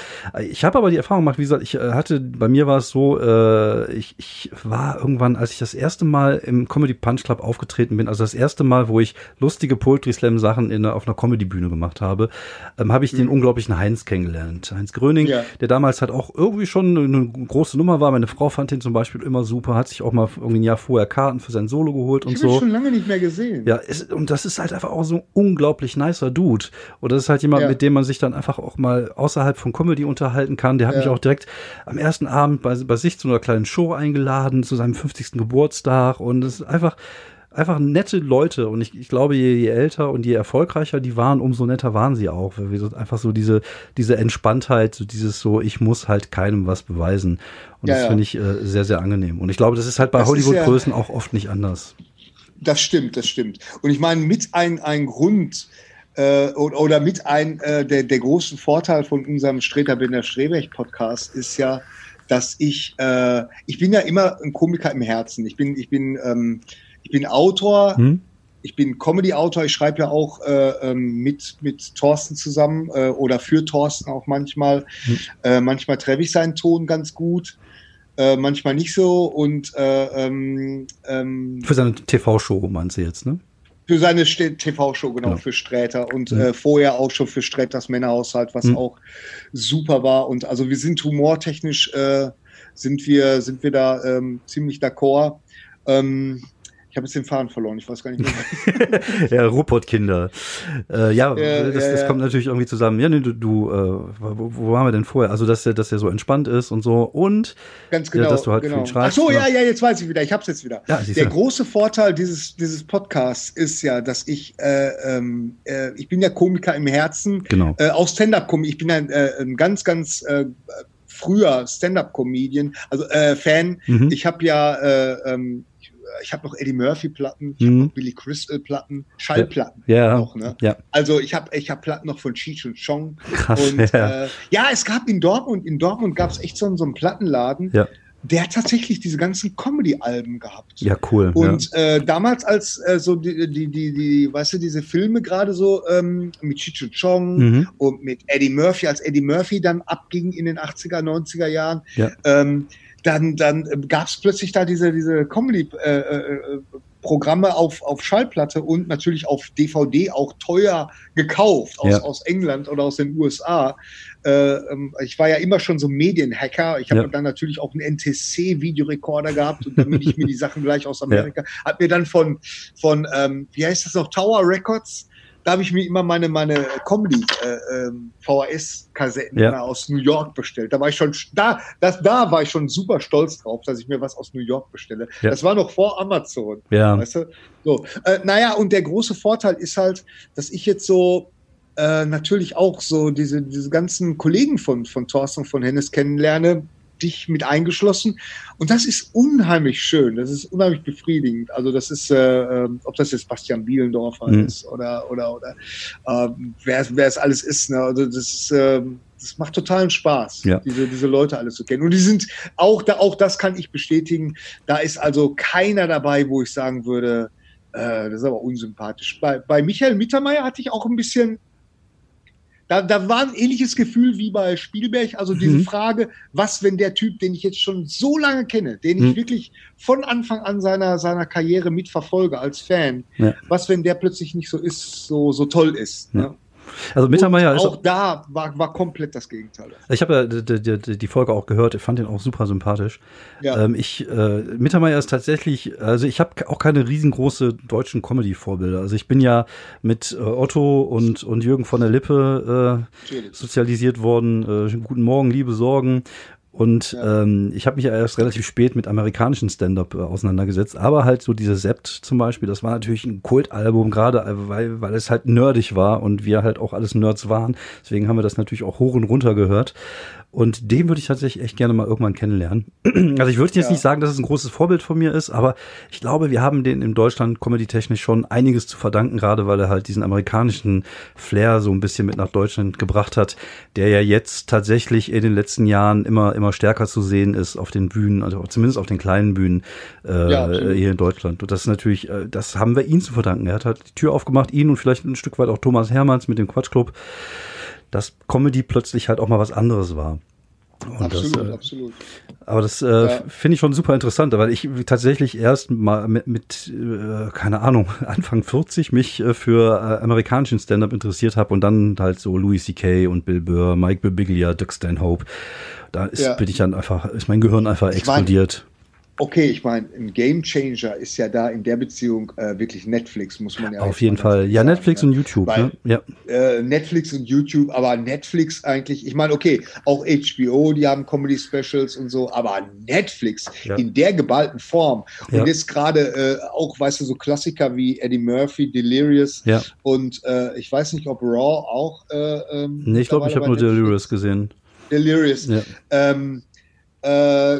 Speaker 1: Ich habe aber die Erfahrung gemacht, wie gesagt, ich äh, hatte, bei mir war es so, äh, ich, ich war irgendwann, als ich das erste Mal im Comedy Punch Club aufgetreten bin, also das erste Mal, wo ich lustige Poetry Slam Sachen in, auf einer Comedy Bühne gemacht habe, ähm, habe ich mhm. den unglaublichen Heinz kennengelernt. Heinz Gröning, ja. der damals halt auch irgendwie schon eine große Nummer war. Meine Frau fand ihn zum Beispiel immer super, hat sich auch mal irgendwie ein Jahr vorher Karten für sein Solo geholt und
Speaker 2: ich
Speaker 1: so.
Speaker 2: Ich schon lange nicht mehr gesehen.
Speaker 1: Ja, ist, und das ist halt einfach auch so ein unglaublich nicer Dude. Und das ist halt jemand, ja. mit dem man sich dann einfach auch mal außerhalb von Comedy unterhalten kann. Der hat ja. mich auch direkt am ersten Abend bei, bei sich zu einer kleinen Show eingeladen, zu seinem 50. Geburtstag. Und es ist einfach, einfach nette Leute und ich, ich glaube, je, je, älter und je erfolgreicher die waren, umso netter waren sie auch. Weil einfach so diese, diese Entspanntheit, so dieses so, ich muss halt keinem was beweisen. Und ja, das ja. finde ich äh, sehr, sehr angenehm. Und ich glaube, das ist halt bei Hollywood-Größen ja, auch oft nicht anders.
Speaker 2: Das stimmt, das stimmt. Und ich meine, mit ein, ein Grund, äh, oder mit ein äh, der, der großen Vorteil von unserem Streter Binder Strebech Podcast ist ja, dass ich äh, ich bin ja immer ein Komiker im Herzen. Ich bin ich bin ähm, ich bin Autor, hm? ich bin Comedy-Autor, ich schreibe ja auch äh, ähm, mit, mit Thorsten zusammen äh, oder für Thorsten auch manchmal. Hm. Äh, manchmal treffe ich seinen Ton ganz gut. Äh, manchmal nicht so und äh, ähm,
Speaker 1: ähm, für seine TV-Show meinst du jetzt, ne?
Speaker 2: Für seine TV-Show, genau, genau, für Sträter und mhm. äh, vorher auch schon für Sträters Männerhaushalt, was mhm. auch super war. Und also wir sind humortechnisch, äh, sind wir, sind wir da ähm, ziemlich d'accord. Ähm, habe jetzt den Faden verloren, ich weiß gar nicht
Speaker 1: mehr. ja, Ruhrpott-Kinder. Äh, ja, ja, das, ja, das kommt natürlich irgendwie zusammen. Ja, nee, du, du äh, wo, wo waren wir denn vorher? Also, dass der, dass der so entspannt ist und so und
Speaker 2: ganz genau,
Speaker 1: dass du halt
Speaker 2: genau.
Speaker 1: viel schreibst.
Speaker 2: Ach so, ja, ja, jetzt weiß ich wieder. Ich hab's jetzt wieder. Der große Vorteil dieses dieses Podcasts ist ja, dass ich äh, ähm, äh, ich bin ja Komiker im Herzen.
Speaker 1: Genau.
Speaker 2: Äh, auch Stand-up-Komiker. Ich bin ein, äh, ein ganz, ganz äh, früher Stand-up-Comedian, also äh, Fan. Mhm. Ich habe ja äh, ähm, ich habe noch Eddie Murphy-Platten, ich mhm. habe noch Billy Crystal-Platten, Schallplatten
Speaker 1: ja.
Speaker 2: noch. Ne?
Speaker 1: Ja.
Speaker 2: Also ich habe ich hab Platten noch von Cheech und Chong.
Speaker 1: Krass,
Speaker 2: und ja. Äh, ja, es gab in Dortmund, in Dortmund gab es echt so, so einen Plattenladen.
Speaker 1: Ja.
Speaker 2: Der hat tatsächlich diese ganzen Comedy-Alben gehabt.
Speaker 1: Ja, cool.
Speaker 2: Und ja. Äh, damals, als äh, so die, die, die, die, weißt du, diese Filme gerade so ähm, mit und Chong mhm. und mit Eddie Murphy, als Eddie Murphy dann abging in den 80er, 90er Jahren,
Speaker 1: ja.
Speaker 2: ähm, dann, dann gab es plötzlich da diese, diese Comedy-Programme äh, äh, auf, auf Schallplatte und natürlich auf DVD auch teuer gekauft aus, ja. aus England oder aus den USA. Äh, ähm, ich war ja immer schon so Medienhacker. Ich habe ja. dann natürlich auch einen NTC-Videorekorder gehabt und damit ich mir die Sachen gleich aus Amerika, ja. hat mir dann von, von ähm, wie heißt das noch, Tower Records, da habe ich mir immer meine, meine Comedy äh, ähm, VHS-Kassetten ja. aus New York bestellt. Da war ich schon, da, das, da war ich schon super stolz drauf, dass ich mir was aus New York bestelle. Ja. Das war noch vor Amazon.
Speaker 1: Ja.
Speaker 2: Weißt du? So. Äh, naja, und der große Vorteil ist halt, dass ich jetzt so äh, natürlich auch so diese, diese ganzen Kollegen von, von Thorsten von Hennes kennenlerne, dich mit eingeschlossen. Und das ist unheimlich schön, das ist unheimlich befriedigend. Also das ist, äh, äh ob das jetzt Bastian Bielendorfer mhm. ist oder oder oder äh, wer, wer es alles ist. Ne? Also das ist äh, das macht totalen Spaß,
Speaker 1: ja.
Speaker 2: diese, diese Leute alle zu kennen. Und die sind auch da, auch das kann ich bestätigen. Da ist also keiner dabei, wo ich sagen würde, äh, das ist aber unsympathisch. Bei, bei Michael Mittermeier hatte ich auch ein bisschen da, da war ein ähnliches Gefühl wie bei Spielberg. Also diese mhm. Frage, was, wenn der Typ, den ich jetzt schon so lange kenne, den ich mhm. wirklich von Anfang an seiner, seiner Karriere mitverfolge als Fan, ja. was, wenn der plötzlich nicht so ist, so, so toll ist. Ja. Ne?
Speaker 1: Also Mittermeier ist
Speaker 2: auch da war, war komplett das Gegenteil.
Speaker 1: Ich habe ja die, die, die, Folge auch gehört, ich fand den auch super sympathisch. Ja. Ähm, ich äh, Mittermeier ist tatsächlich, also ich habe auch keine riesengroße deutschen Comedy-Vorbilder. Also ich bin ja mit äh, Otto und und Jürgen von der Lippe äh, sozialisiert worden. Äh, guten Morgen, liebe Sorgen. Und ja. ähm, ich habe mich ja erst relativ spät mit amerikanischen Stand-up äh, auseinandergesetzt, aber halt so diese Sept zum Beispiel, das war natürlich ein Kultalbum, gerade äh, weil, weil es halt nerdig war und wir halt auch alles Nerds waren. Deswegen haben wir das natürlich auch hoch und runter gehört. Und den würde ich tatsächlich echt gerne mal irgendwann kennenlernen. Also ich würde jetzt ja. nicht sagen, dass es ein großes Vorbild von mir ist, aber ich glaube, wir haben den in Deutschland comedy-technisch schon einiges zu verdanken, gerade weil er halt diesen amerikanischen Flair so ein bisschen mit nach Deutschland gebracht hat, der ja jetzt tatsächlich in den letzten Jahren immer, immer stärker zu sehen ist auf den Bühnen, also zumindest auf den kleinen Bühnen äh, ja, hier in Deutschland. Und das ist natürlich, äh, das haben wir ihm zu verdanken. Er hat halt die Tür aufgemacht, ihn und vielleicht ein Stück weit auch Thomas Hermanns mit dem Quatschclub dass Comedy plötzlich halt auch mal was anderes war.
Speaker 2: Und absolut, das, äh, absolut.
Speaker 1: Aber das äh, ja. finde ich schon super interessant, weil ich tatsächlich erst mal mit, mit äh, keine Ahnung, Anfang 40 mich äh, für äh, amerikanischen Stand-up interessiert habe und dann halt so Louis C.K. und Bill Burr, Mike Birbiglia, Doug Stanhope. Da ist, ja. bin ich dann einfach, ist mein Gehirn einfach explodiert.
Speaker 2: Okay, ich meine, ein Game Changer ist ja da in der Beziehung äh, wirklich Netflix, muss man ja
Speaker 1: Auf jeden Fall. Ja, sagen, Netflix ne? und YouTube. Weil, ne? ja.
Speaker 2: Äh, Netflix und YouTube, aber Netflix eigentlich, ich meine, okay, auch HBO, die haben Comedy Specials und so, aber Netflix ja. in der geballten Form. Und ja. jetzt gerade äh, auch, weißt du, so Klassiker wie Eddie Murphy, Delirious
Speaker 1: ja.
Speaker 2: und äh, ich weiß nicht, ob Raw auch. Äh,
Speaker 1: ähm, nee, ich glaube, ich habe nur Delirious gesehen.
Speaker 2: Delirious. Ja. Ähm, äh,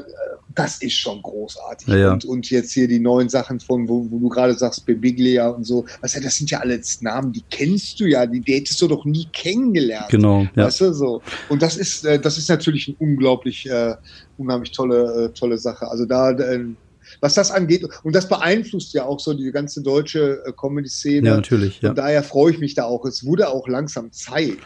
Speaker 2: das ist schon großartig. Ja, ja. Und, und jetzt hier die neuen Sachen von, wo, wo du gerade sagst, Bebiglia und so, was ja, das sind ja alles Namen, die kennst du ja, die, die hättest du doch nie kennengelernt.
Speaker 1: Genau.
Speaker 2: Ja. Weißt du, so. Und das ist, äh, das ist natürlich ein unglaublich, äh, unheimlich tolle, äh, tolle Sache. Also da, äh, was das angeht. Und das beeinflusst ja auch so die ganze deutsche äh, Comedy-Szene.
Speaker 1: Ja, natürlich. Ja.
Speaker 2: Und daher freue ich mich da auch. Es wurde auch langsam Zeit.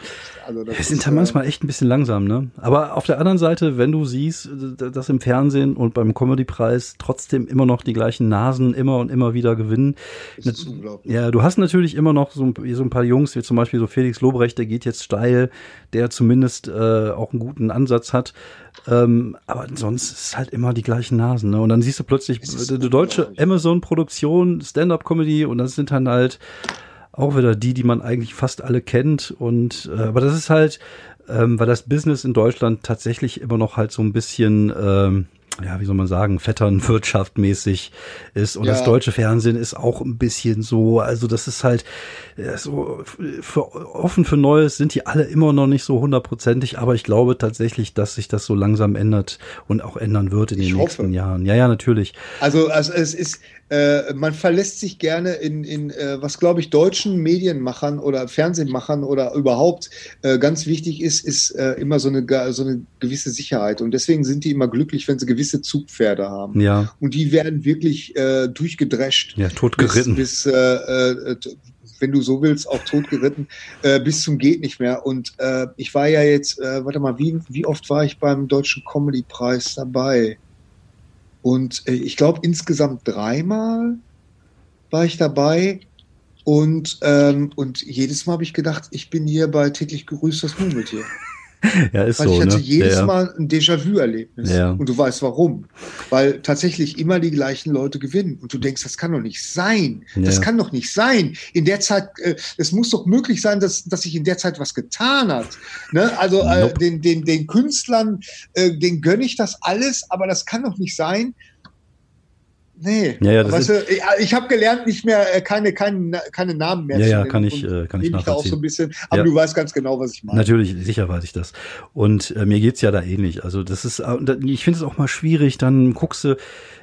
Speaker 1: Also das sind ja manchmal echt ein bisschen langsam, ne? Aber auf der anderen Seite, wenn du siehst, dass im Fernsehen und beim Comedy-Preis trotzdem immer noch die gleichen Nasen immer und immer wieder gewinnen. Das ist unglaublich. Ja, du hast natürlich immer noch so ein, so ein paar Jungs, wie zum Beispiel so Felix Lobrecht, der geht jetzt steil, der zumindest äh, auch einen guten Ansatz hat. Ähm, aber sonst ist es halt immer die gleichen Nasen. Ne? Und dann siehst du plötzlich die deutsche Amazon-Produktion, Stand-up-Comedy und das sind dann halt auch wieder die, die man eigentlich fast alle kennt. Und äh, aber das ist halt, ähm, weil das Business in Deutschland tatsächlich immer noch halt so ein bisschen ähm, ja, wie soll man sagen, vetternwirtschaftmäßig ist. Und ja. das deutsche Fernsehen ist auch ein bisschen so, also das ist halt so für, offen für Neues sind die alle immer noch nicht so hundertprozentig, aber ich glaube tatsächlich, dass sich das so langsam ändert und auch ändern wird in den ich nächsten hoffe. Jahren. Ja, ja, natürlich.
Speaker 2: Also, also es ist, äh, man verlässt sich gerne in, in äh, was glaube ich deutschen Medienmachern oder Fernsehmachern oder überhaupt äh, ganz wichtig ist, ist äh, immer so eine, so eine gewisse Sicherheit. Und deswegen sind die immer glücklich, wenn sie gewisse Zugpferde haben.
Speaker 1: Ja.
Speaker 2: Und die werden wirklich äh, durchgedrescht.
Speaker 1: Ja, totgeritten.
Speaker 2: Bis, bis wenn du so willst, auch totgeritten, äh, bis zum geht nicht mehr. Und ich war ja jetzt, warte mal, wie, wie oft war ich beim Deutschen Comedy-Preis dabei? Und äh, ich glaube, insgesamt dreimal war ich dabei. Und, ähm, und jedes Mal habe ich gedacht, ich bin hier bei täglich grüßt das Murmeltier.
Speaker 1: ja, ist
Speaker 2: Weil
Speaker 1: so.
Speaker 2: Ich hatte
Speaker 1: ne?
Speaker 2: jedes
Speaker 1: ja,
Speaker 2: Mal ein Déjà-vu-Erlebnis.
Speaker 1: Ja.
Speaker 2: Und du weißt warum. Weil tatsächlich immer die gleichen Leute gewinnen. Und du denkst, das kann doch nicht sein. Das kann doch nicht sein. In der Zeit, äh, es muss doch möglich sein, dass, dass sich in der Zeit was getan hat. Ne? Also äh, nope. den, den, den Künstlern, äh, den gönne ich das alles, aber das kann doch nicht sein, Nee.
Speaker 1: Ja, ja,
Speaker 2: weißt du, ich, ich habe gelernt, nicht mehr äh, keine, keine, keine Namen mehr
Speaker 1: ja, zu nennen. Ja, kann ich, äh, kann ich
Speaker 2: nachvollziehen. Da auch so ein bisschen, aber ja. du weißt ganz genau, was ich meine.
Speaker 1: Natürlich, sicher weiß ich das. Und äh, mir geht's ja da ähnlich. Also das ist, äh, ich finde es auch mal schwierig, dann guckst du,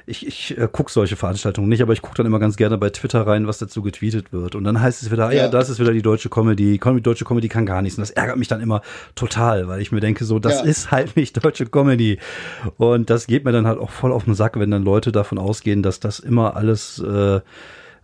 Speaker 1: ich, ich äh, gucke solche Veranstaltungen nicht, aber ich gucke dann immer ganz gerne bei Twitter rein, was dazu getweetet wird. Und dann heißt es wieder, ah, ja, das ist wieder die deutsche Comedy. Die deutsche Comedy kann gar nichts. Und das ärgert mich dann immer total, weil ich mir denke, so, das ja. ist halt nicht deutsche Comedy. Und das geht mir dann halt auch voll auf den Sack, wenn dann Leute davon ausgehen, dass das immer alles äh,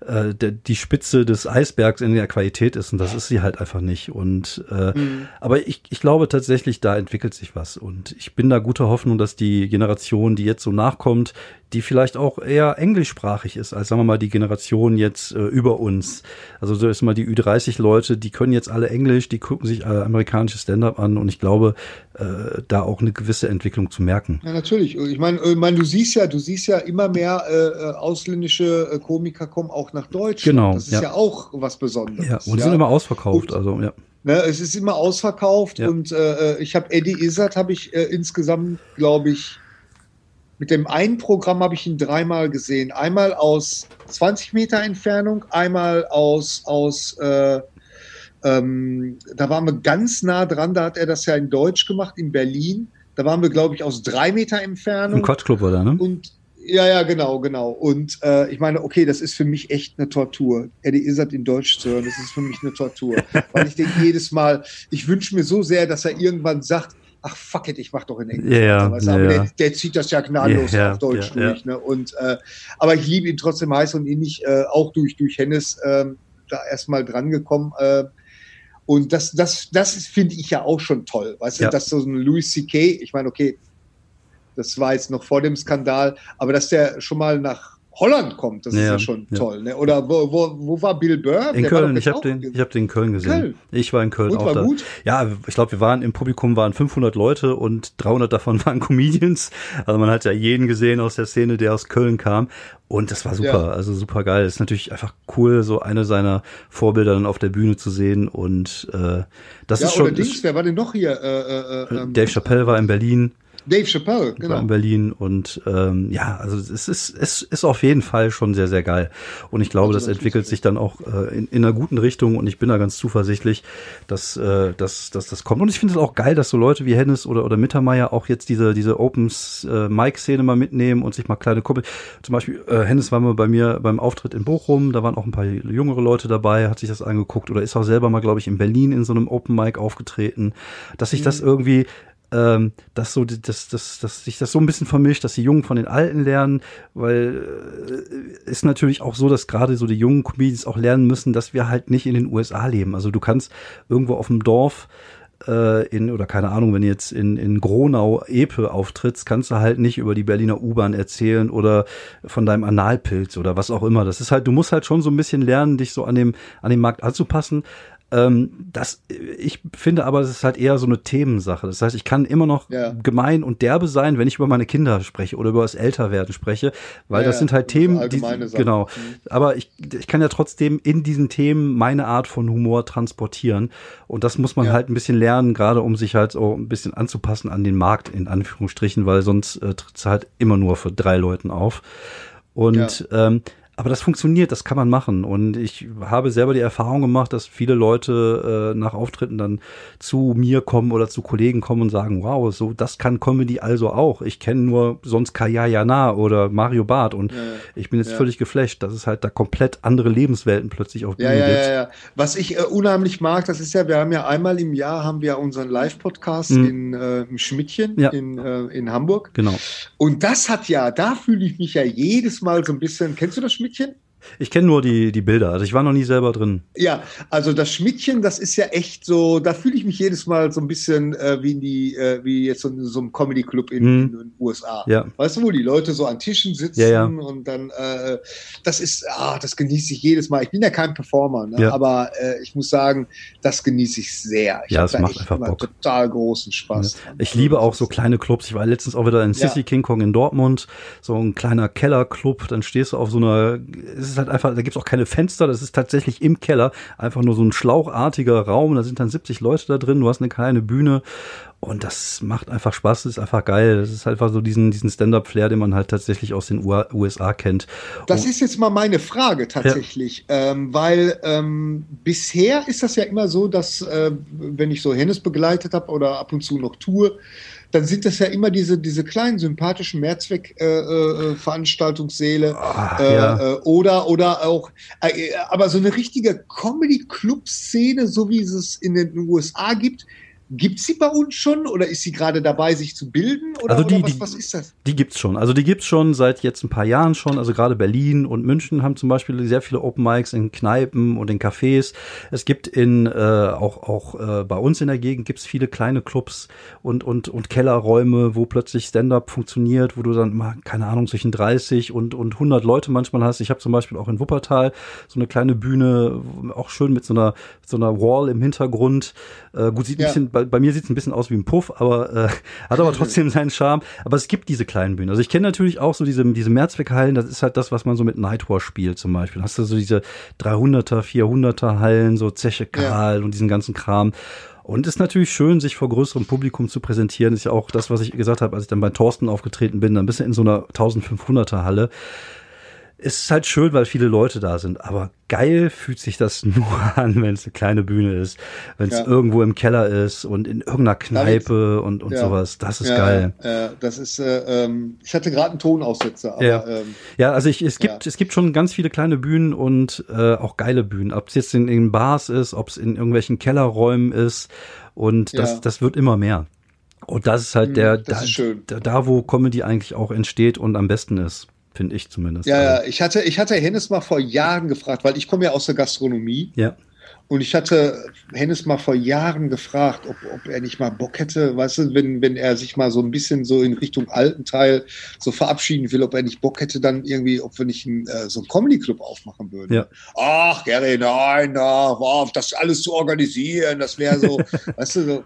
Speaker 1: äh, die Spitze des Eisbergs in der Qualität ist und das ist sie halt einfach nicht. Und äh, mhm. aber ich, ich glaube tatsächlich, da entwickelt sich was und ich bin da guter Hoffnung, dass die Generation, die jetzt so nachkommt, die vielleicht auch eher englischsprachig ist, als sagen wir mal die Generation jetzt äh, über uns. Also so ist mal die Ü30-Leute, die können jetzt alle Englisch, die gucken sich äh, amerikanische Stand-up an und ich glaube, äh, da auch eine gewisse Entwicklung zu merken.
Speaker 2: Ja, natürlich. Ich meine, ich mein, du siehst ja, du siehst ja immer mehr äh, äh ausländische äh, Komiker kommen auch nach Deutschland.
Speaker 1: Genau.
Speaker 2: Das ist ja, ja auch was Besonderes.
Speaker 1: Ja, und ja. sind immer ausverkauft. Und, also ja.
Speaker 2: Ne, es ist immer ausverkauft ja. und äh, ich habe Eddie Izzard habe ich äh, insgesamt, glaube ich, mit dem einen Programm habe ich ihn dreimal gesehen. Einmal aus 20 Meter Entfernung, einmal aus, aus äh, ähm, da waren wir ganz nah dran, da hat er das ja in Deutsch gemacht, in Berlin. Da waren wir, glaube ich, aus drei Meter Entfernung.
Speaker 1: Im Quatschclub, oder? Ne?
Speaker 2: Und ja, ja, genau, genau. Und äh, ich meine, okay, das ist für mich echt eine Tortur. Eddie Izzard in Deutsch zu hören, das ist für mich eine Tortur. Weil ich denke jedes Mal, ich wünsche mir so sehr, dass er irgendwann sagt, ach fuck it, ich mach doch in Englisch.
Speaker 1: Ja,
Speaker 2: aber
Speaker 1: ja.
Speaker 2: der, der, zieht das ja gnadenlos ja, auf Deutsch durch. Ne? Und, äh, aber ich liebe ihn trotzdem heiß und innig, äh, auch durch, durch Hennes äh, da erstmal dran gekommen. Äh, und das, das, das finde ich ja auch schon toll. Weißt du, dass so ein Louis C.K., ich meine, okay, das war jetzt noch vor dem Skandal, aber dass der schon mal nach Holland kommt, das ja, ist ja schon ja. toll. Ne? Oder wo, wo, wo war Bill Burr?
Speaker 1: In Der Köln, ich habe den, ich hab den in Köln gesehen. Köln. Ich war in Köln und auch war da. Gut? Ja, ich glaube, wir waren im Publikum waren 500 Leute und 300 davon waren Comedians. Also man hat ja jeden gesehen aus der Szene, der aus Köln kam. Und das war super, ja. also super geil. Das ist natürlich einfach cool, so eine seiner Vorbilder dann auf der Bühne zu sehen. Und äh, das ja, ist schon. Oder
Speaker 2: Dings, wer war denn noch hier? Äh, äh,
Speaker 1: äh ähm, Dave Chappelle war in Berlin.
Speaker 2: Dave Chappelle, genau.
Speaker 1: In Berlin und ähm, ja, also es ist, es ist auf jeden Fall schon sehr, sehr geil. Und ich glaube, also, das entwickelt sich dann auch äh, in, in einer guten Richtung und ich bin da ganz zuversichtlich, dass, äh, dass, dass das kommt. Und ich finde es auch geil, dass so Leute wie Hennes oder, oder Mittermeier auch jetzt diese, diese Opens-Mic-Szene äh, mal mitnehmen und sich mal kleine Kuppel. Zum Beispiel, äh, Hennes war mal bei mir beim Auftritt in Bochum, da waren auch ein paar jüngere Leute dabei, hat sich das angeguckt oder ist auch selber mal, glaube ich, in Berlin in so einem Open Mic aufgetreten, dass sich mhm. das irgendwie ähm, dass so dass, dass, dass sich das so ein bisschen vermischt, dass die Jungen von den Alten lernen, weil äh, ist natürlich auch so, dass gerade so die jungen Comedians auch lernen müssen, dass wir halt nicht in den USA leben. Also du kannst irgendwo auf dem Dorf äh, in, oder keine Ahnung, wenn jetzt in, in Gronau Epe auftrittst, kannst du halt nicht über die Berliner U-Bahn erzählen oder von deinem Analpilz oder was auch immer. Das ist halt, du musst halt schon so ein bisschen lernen, dich so an dem, an dem Markt anzupassen. Ähm, das, ich finde aber, es ist halt eher so eine Themensache. Das heißt, ich kann immer noch ja. gemein und derbe sein, wenn ich über meine Kinder spreche oder über das Älterwerden spreche, weil ja, das sind halt Themen, die, genau. Mhm. Aber ich, ich kann ja trotzdem in diesen Themen meine Art von Humor transportieren und das muss man ja. halt ein bisschen lernen, gerade um sich halt so ein bisschen anzupassen an den Markt in Anführungsstrichen, weil sonst äh, tritt es halt immer nur für drei Leuten auf. Und ähm, aber das funktioniert, das kann man machen. Und ich habe selber die Erfahrung gemacht, dass viele Leute äh, nach Auftritten dann zu mir kommen oder zu Kollegen kommen und sagen, wow, so das kann Comedy also auch. Ich kenne nur sonst Kaya Jana oder Mario Barth und ja, ich bin jetzt ja. völlig geflasht, dass es halt da komplett andere Lebenswelten plötzlich auf
Speaker 2: Bühne ja, ja. Ja, ja. Was ich äh, unheimlich mag, das ist ja, wir haben ja einmal im Jahr haben wir unseren Live-Podcast mhm. in äh, im Schmidtchen ja. in, äh, in Hamburg.
Speaker 1: Genau.
Speaker 2: Und das hat ja, da fühle ich mich ja jedes Mal so ein bisschen, kennst du das Schmidtchen? Schmidtchen?
Speaker 1: Ich kenne nur die, die Bilder, also ich war noch nie selber drin.
Speaker 2: Ja, also das Schmidtchen, das ist ja echt so, da fühle ich mich jedes Mal so ein bisschen äh, wie in die, äh, wie jetzt so, so einem Comedy-Club in, hm. in, den USA.
Speaker 1: Ja.
Speaker 2: Weißt du, wo die Leute so an Tischen sitzen
Speaker 1: ja, ja.
Speaker 2: und dann, äh, das ist, ah, das genieße ich jedes Mal. Ich bin ja kein Performer, ne? aber äh, ich muss sagen, das genieße ich sehr. Ich
Speaker 1: ja, es macht einfach Bock.
Speaker 2: total großen Spaß.
Speaker 1: Ich liebe auch so kleine Clubs. Ich war letztens auch wieder in Sissy King Kong in Dortmund, so ein kleiner Kellerclub, dann stehst du auf so einer, es ist halt einfach, da gibt's auch keine Fenster, das ist tatsächlich im Keller einfach nur so ein schlauchartiger Raum, da sind dann 70 Leute da drin, du hast eine kleine Bühne und das macht einfach Spaß, das ist einfach geil. Das ist einfach so diesen, diesen Stand-up-Flair, den man halt tatsächlich aus den USA kennt.
Speaker 2: Das und ist jetzt mal meine Frage tatsächlich, ja. ähm, weil ähm, bisher ist das ja immer so, dass äh, wenn ich so Hennes begleitet habe oder ab und zu noch tue, dann sind das ja immer diese, diese kleinen sympathischen Mehrzweck-Veranstaltungssäle äh, äh, äh, ja. äh, oder, oder auch, äh, aber so eine richtige Comedy-Club-Szene, so wie es es in den USA gibt, Gibt es sie bei uns schon oder ist sie gerade dabei, sich zu bilden? Oder,
Speaker 1: also die,
Speaker 2: oder was,
Speaker 1: die,
Speaker 2: was ist das?
Speaker 1: Die gibt's schon. Also die gibt's schon seit jetzt ein paar Jahren schon. Also gerade Berlin und München haben zum Beispiel sehr viele Open Mics in Kneipen und in Cafés. Es gibt in äh, auch auch äh, bei uns in der Gegend gibt's viele kleine Clubs und und und Kellerräume, wo plötzlich Stand-up funktioniert, wo du dann mal keine Ahnung zwischen 30 und und 100 Leute manchmal hast. Ich habe zum Beispiel auch in Wuppertal so eine kleine Bühne, auch schön mit so einer so einer Wall im Hintergrund. Äh, gut sieht ein
Speaker 2: Ja.
Speaker 1: bisschen bei, bei mir sieht's ein bisschen aus wie ein Puff, aber äh, hat aber trotzdem seinen Charme. Aber es gibt diese kleinen Bühnen. Also ich kenne natürlich auch so diese, diese Mehrzweckhallen, das ist halt das, was man so mit Nightwar spielt zum Beispiel. Hast du so diese 300er, 400er Hallen, so Zeche Karl und diesen ganzen Kram. Und ist natürlich schön, sich vor größerem Publikum zu präsentieren. Ist ja auch das, was ich gesagt habe, als ich dann bei Thorsten aufgetreten bin, dann bist du in so einer 1500er Halle. Es ist halt schön, weil viele Leute da sind, aber geil fühlt sich das nur an, wenn es eine kleine Bühne ist, wenn es
Speaker 2: Ja.
Speaker 1: irgendwo im Keller ist und in irgendeiner Kneipe und, und
Speaker 2: Ja.
Speaker 1: sowas. Das ist
Speaker 2: ja,
Speaker 1: geil.
Speaker 2: Äh, das ist, äh, ähm, ich hatte gerade einen Tonaussetzer, aber
Speaker 1: Ja.
Speaker 2: ähm,
Speaker 1: Ja, also ich, es gibt, es gibt schon ganz viele kleine Bühnen und äh, auch geile Bühnen. Ob es jetzt in, in Bars ist, ob es in irgendwelchen Kellerräumen ist und das, das wird immer mehr. Und das ist halt
Speaker 2: Hm,
Speaker 1: der,
Speaker 2: das
Speaker 1: da, da, da, wo Comedy eigentlich auch entsteht und am besten ist, finde ich zumindest.
Speaker 2: ja,
Speaker 1: Also,
Speaker 2: ja, ich hatte, ich hatte Hennes mal vor Jahren gefragt, weil ich komme ja aus der Gastronomie
Speaker 1: ja.
Speaker 2: und ich hatte Hennes mal vor Jahren gefragt, ob, ob er nicht mal Bock hätte, weißt du, wenn, wenn er sich mal so ein bisschen so in Richtung alten Teil so verabschieden will, ob er nicht Bock hätte, dann irgendwie, ob wir nicht einen, äh, so einen Comedy-Club aufmachen würden.
Speaker 1: Ja.
Speaker 2: Ach, Gary, nein, na, wow, das alles zu organisieren, das wäre so, weißt du, so.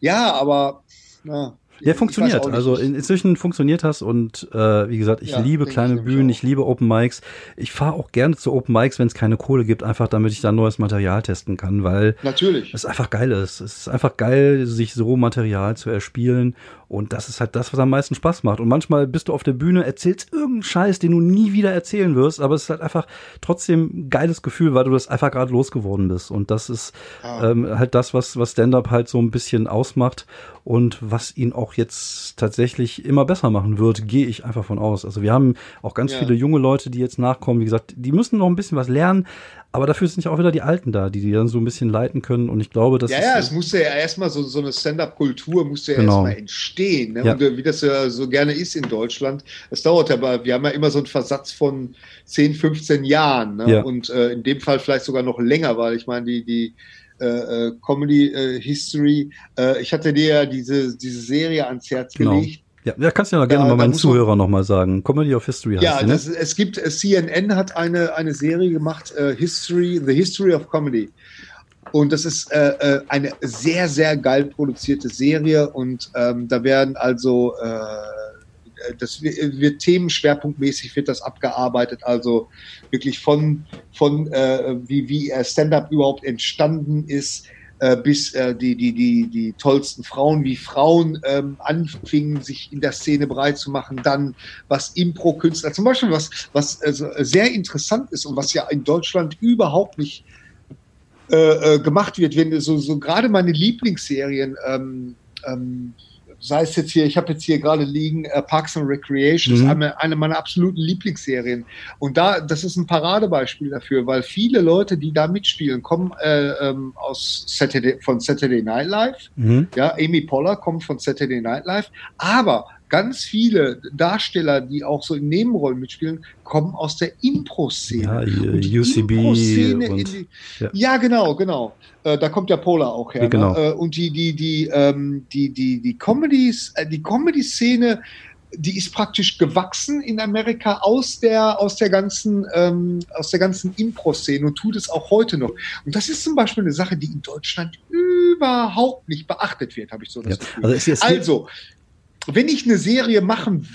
Speaker 2: Ja, aber, na,
Speaker 1: Ja,
Speaker 2: ich
Speaker 1: funktioniert. Also in, inzwischen funktioniert das und äh, wie gesagt, ich
Speaker 2: Ja,
Speaker 1: liebe
Speaker 2: ich
Speaker 1: kleine
Speaker 2: nämlich
Speaker 1: Bühnen, ich liebe Open Mics. Ich fahre auch gerne zu Open Mics, wenn es keine Kohle gibt, einfach damit ich da neues Material testen kann, weil
Speaker 2: Natürlich.
Speaker 1: es einfach geil ist. Es ist einfach geil, sich so Material zu erspielen und das ist halt das, was am meisten Spaß macht. Und manchmal bist du auf der Bühne, erzählst irgendeinen Scheiß, den du nie wieder erzählen wirst, aber es ist halt einfach trotzdem ein geiles Gefühl, weil du das einfach gerade losgeworden bist. Und das ist
Speaker 2: Ah.
Speaker 1: ähm, halt das, was, was Stand-up halt so ein bisschen ausmacht und was ihn auch jetzt tatsächlich immer besser machen wird, gehe ich einfach von aus. Also wir haben auch ganz
Speaker 2: Ja.
Speaker 1: viele junge Leute, die jetzt nachkommen. Wie gesagt, die müssen noch ein bisschen was lernen, aber dafür sind ja auch wieder die Alten da, die die dann so ein bisschen leiten können. Und ich glaube, das
Speaker 2: ja, ja, es musste ja erstmal so, so eine Stand-up-Kultur musste ja
Speaker 1: Genau.
Speaker 2: erstmal entstehen. Ne?
Speaker 1: Ja.
Speaker 2: Und äh, wie das ja so gerne ist in Deutschland, es dauert aber, wir haben ja immer so einen Versatz von 10, 15 Jahren. Ne?
Speaker 1: Ja.
Speaker 2: Und äh, in dem Fall vielleicht sogar noch länger, weil ich meine, die, die äh, äh, Comedy äh, History, äh, ich hatte dir ja diese, diese Serie ans Herz
Speaker 1: Genau.
Speaker 2: gelegt.
Speaker 1: Ja, ja kannst du ja gerne
Speaker 2: Da-
Speaker 1: mal meinen Zuhörern nochmal sagen. Comedy of History heißt
Speaker 2: Ja,
Speaker 1: die, ne?
Speaker 2: das, es gibt, äh, CNN hat eine, eine Serie gemacht, äh, History, The History of Comedy. Und das ist äh, äh, eine sehr, sehr geil produzierte Serie und ähm, da werden also, äh, das wird wird themenschwerpunktmäßig wird das abgearbeitet, also wirklich von, von äh, wie, wie äh, Stand-up überhaupt entstanden ist, äh, bis äh, die, die, die, die tollsten Frauen, wie Frauen ähm, anfingen, sich in der Szene breit zu machen, dann was Impro-Künstler, zum Beispiel was, was also sehr interessant ist und was ja in Deutschland überhaupt nicht äh, gemacht wird, wenn so, so gerade meine Lieblingsserien, ähm, ähm, sei es jetzt hier, ich habe jetzt hier gerade liegen, äh, Parks and Recreation,
Speaker 1: Mhm.
Speaker 2: ist eine, eine meiner absoluten Lieblingsserien. Und da, das ist ein Paradebeispiel dafür, weil viele Leute, die da mitspielen, kommen äh, ähm, aus Saturday, von Saturday Night Live.
Speaker 1: Mhm.
Speaker 2: Ja, Amy Poller kommt von Saturday Night Live, aber ganz viele Darsteller, die auch so in Nebenrollen mitspielen, kommen aus der Impro-Szene.
Speaker 1: Ja, UCB
Speaker 2: Impro-Szene
Speaker 1: und-
Speaker 2: die,
Speaker 1: ja.
Speaker 2: ja. genau, genau. Äh, da kommt ja Pola auch her.
Speaker 1: Ja, genau.
Speaker 2: Ne? Äh, und die, die, die, ähm, die, die, die Comedies, äh, die Comedy-Szene, die ist praktisch gewachsen in Amerika aus der, aus der ganzen, ähm, aus der ganzen Impro-Szene und tut es auch heute noch. Und das ist zum Beispiel eine Sache, die in Deutschland überhaupt nicht beachtet wird, habe ich so das
Speaker 1: Ja.
Speaker 2: Gefühl.
Speaker 1: Also es, es
Speaker 2: Also, wenn ich eine Serie machen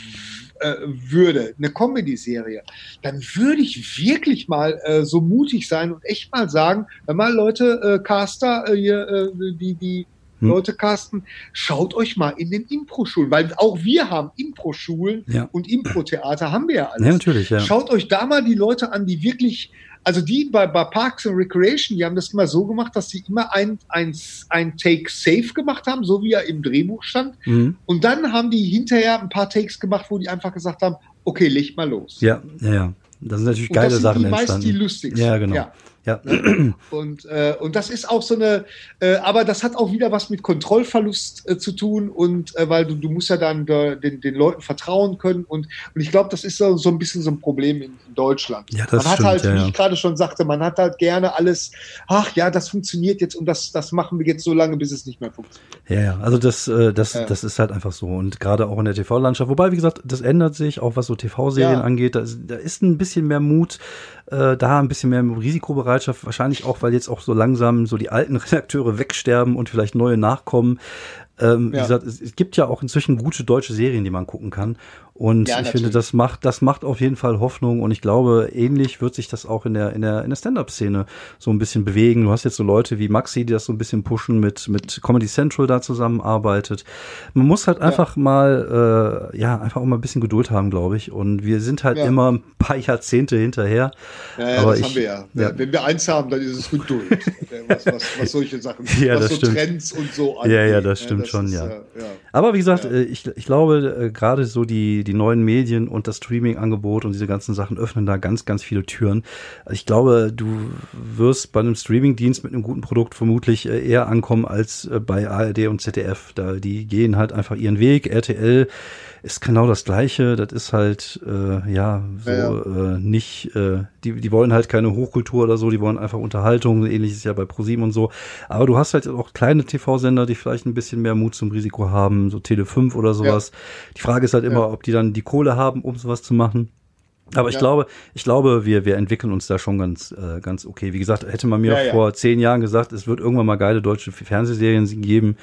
Speaker 2: äh, würde, eine Comedy-Serie, dann würde ich wirklich mal äh, so mutig sein und echt mal sagen, hör mal Leute, äh, Caster, äh, hier, äh, die, die
Speaker 1: Hm.
Speaker 2: Leute casten, schaut euch mal in den Impro-Schulen, weil auch wir haben Impro-Schulen
Speaker 1: Ja.
Speaker 2: und Impro-Theater haben wir ja alles.
Speaker 1: ja, natürlich, ja.
Speaker 2: Schaut euch da mal die Leute an, die wirklich, also die bei, bei Parks and Recreation, die haben das immer so gemacht, dass sie immer ein, ein, ein Take safe gemacht haben, so wie er im Drehbuch stand.
Speaker 1: Mhm.
Speaker 2: Und dann haben die hinterher ein paar Takes gemacht, wo die einfach gesagt haben, okay, leg mal los.
Speaker 1: Ja, ja, ja. Da sind natürlich
Speaker 2: Und
Speaker 1: geile
Speaker 2: das sind
Speaker 1: Sachen
Speaker 2: die meist
Speaker 1: entstanden.
Speaker 2: die lustigsten.
Speaker 1: Ja, genau.
Speaker 2: Ja.
Speaker 1: Ja.
Speaker 2: Ne? Und, äh, und das ist auch so eine, äh, aber das hat auch wieder was mit Kontrollverlust äh, zu tun und äh, weil du, du musst ja dann den, den Leuten vertrauen können und, und ich glaube, das ist so, so ein bisschen so ein Problem in, in Deutschland.
Speaker 1: Ja, das
Speaker 2: man hat
Speaker 1: stimmt,
Speaker 2: halt,
Speaker 1: ja,
Speaker 2: wie ich gerade schon sagte, man hat halt gerne alles, ach ja, das funktioniert jetzt und das, das machen wir jetzt so lange, bis es nicht mehr funktioniert.
Speaker 1: Ja, ja, also das, äh, das, das ist halt einfach so. Und gerade auch in der TV-Landschaft. Wobei, wie gesagt, das ändert sich, auch was so TV-Serien angeht. Da, ist- da ist ein bisschen mehr Mut, äh, da ein bisschen mehr Risikobereitschaft. Wahrscheinlich auch, weil jetzt auch so langsam so die alten Redakteure wegsterben und vielleicht neue nachkommen. Ähm, Wie
Speaker 2: Ja.
Speaker 1: gesagt, es, es gibt ja auch inzwischen gute deutsche Serien, die man gucken kann. Und
Speaker 2: Ja,
Speaker 1: ich finde, das macht, das macht auf jeden Fall Hoffnung. Und ich glaube, ähnlich wird sich das auch in der, in der, in der Stand-Up-Szene so ein bisschen bewegen. Du hast jetzt so Leute wie Maxi, die das so ein bisschen pushen, mit, mit Comedy Central da zusammenarbeitet. Man muss halt einfach mal, äh, ja, einfach auch mal ein bisschen Geduld haben, glaube ich. Und wir sind halt
Speaker 2: Ja.
Speaker 1: immer ein paar Jahrzehnte hinterher.
Speaker 2: Ja, ja
Speaker 1: Aber
Speaker 2: das
Speaker 1: ich-
Speaker 2: haben wir ja.
Speaker 1: ja.
Speaker 2: Wenn wir eins haben, dann ist es Geduld. was, was, was solche Sachen,
Speaker 1: Ja,
Speaker 2: was so
Speaker 1: stimmt.
Speaker 2: Trends und so
Speaker 1: Ja, ja,
Speaker 2: angeht,
Speaker 1: das stimmt schon, ja.
Speaker 2: ja.
Speaker 1: Aber wie gesagt,
Speaker 2: Ja.
Speaker 1: äh, ich, ich glaube, äh, gerade so die, die neuen Medien und das Streaming-Angebot und diese ganzen Sachen öffnen da ganz, ganz viele Türen. Ich glaube, du wirst bei einem Streaming-Dienst mit einem guten Produkt vermutlich äh, eher ankommen als bei ARD und ZDF. Da, die gehen halt einfach ihren Weg. RTL ist genau das Gleiche. Das ist halt, äh, ja, so
Speaker 2: Ja,
Speaker 1: Äh, nicht, äh, die, die wollen halt keine Hochkultur oder so, die wollen einfach Unterhaltung. Ähnlich ist ja bei ProSieben und so. Aber du hast halt auch kleine TV-Sender, die vielleicht ein bisschen mehr Mut zum Risiko haben, so Tele5 oder sowas. Die Frage ist halt immer,
Speaker 2: Ja.
Speaker 1: ob die dann die Kohle haben, um sowas zu machen. Aber ich
Speaker 2: Ja.
Speaker 1: glaube, ich glaube, wir, wir entwickeln uns da schon ganz, äh, ganz okay. Wie gesagt, hätte man mir
Speaker 2: Ja, ja.
Speaker 1: vor zehn Jahren gesagt, es wird irgendwann mal geile deutsche Fernsehserien geben,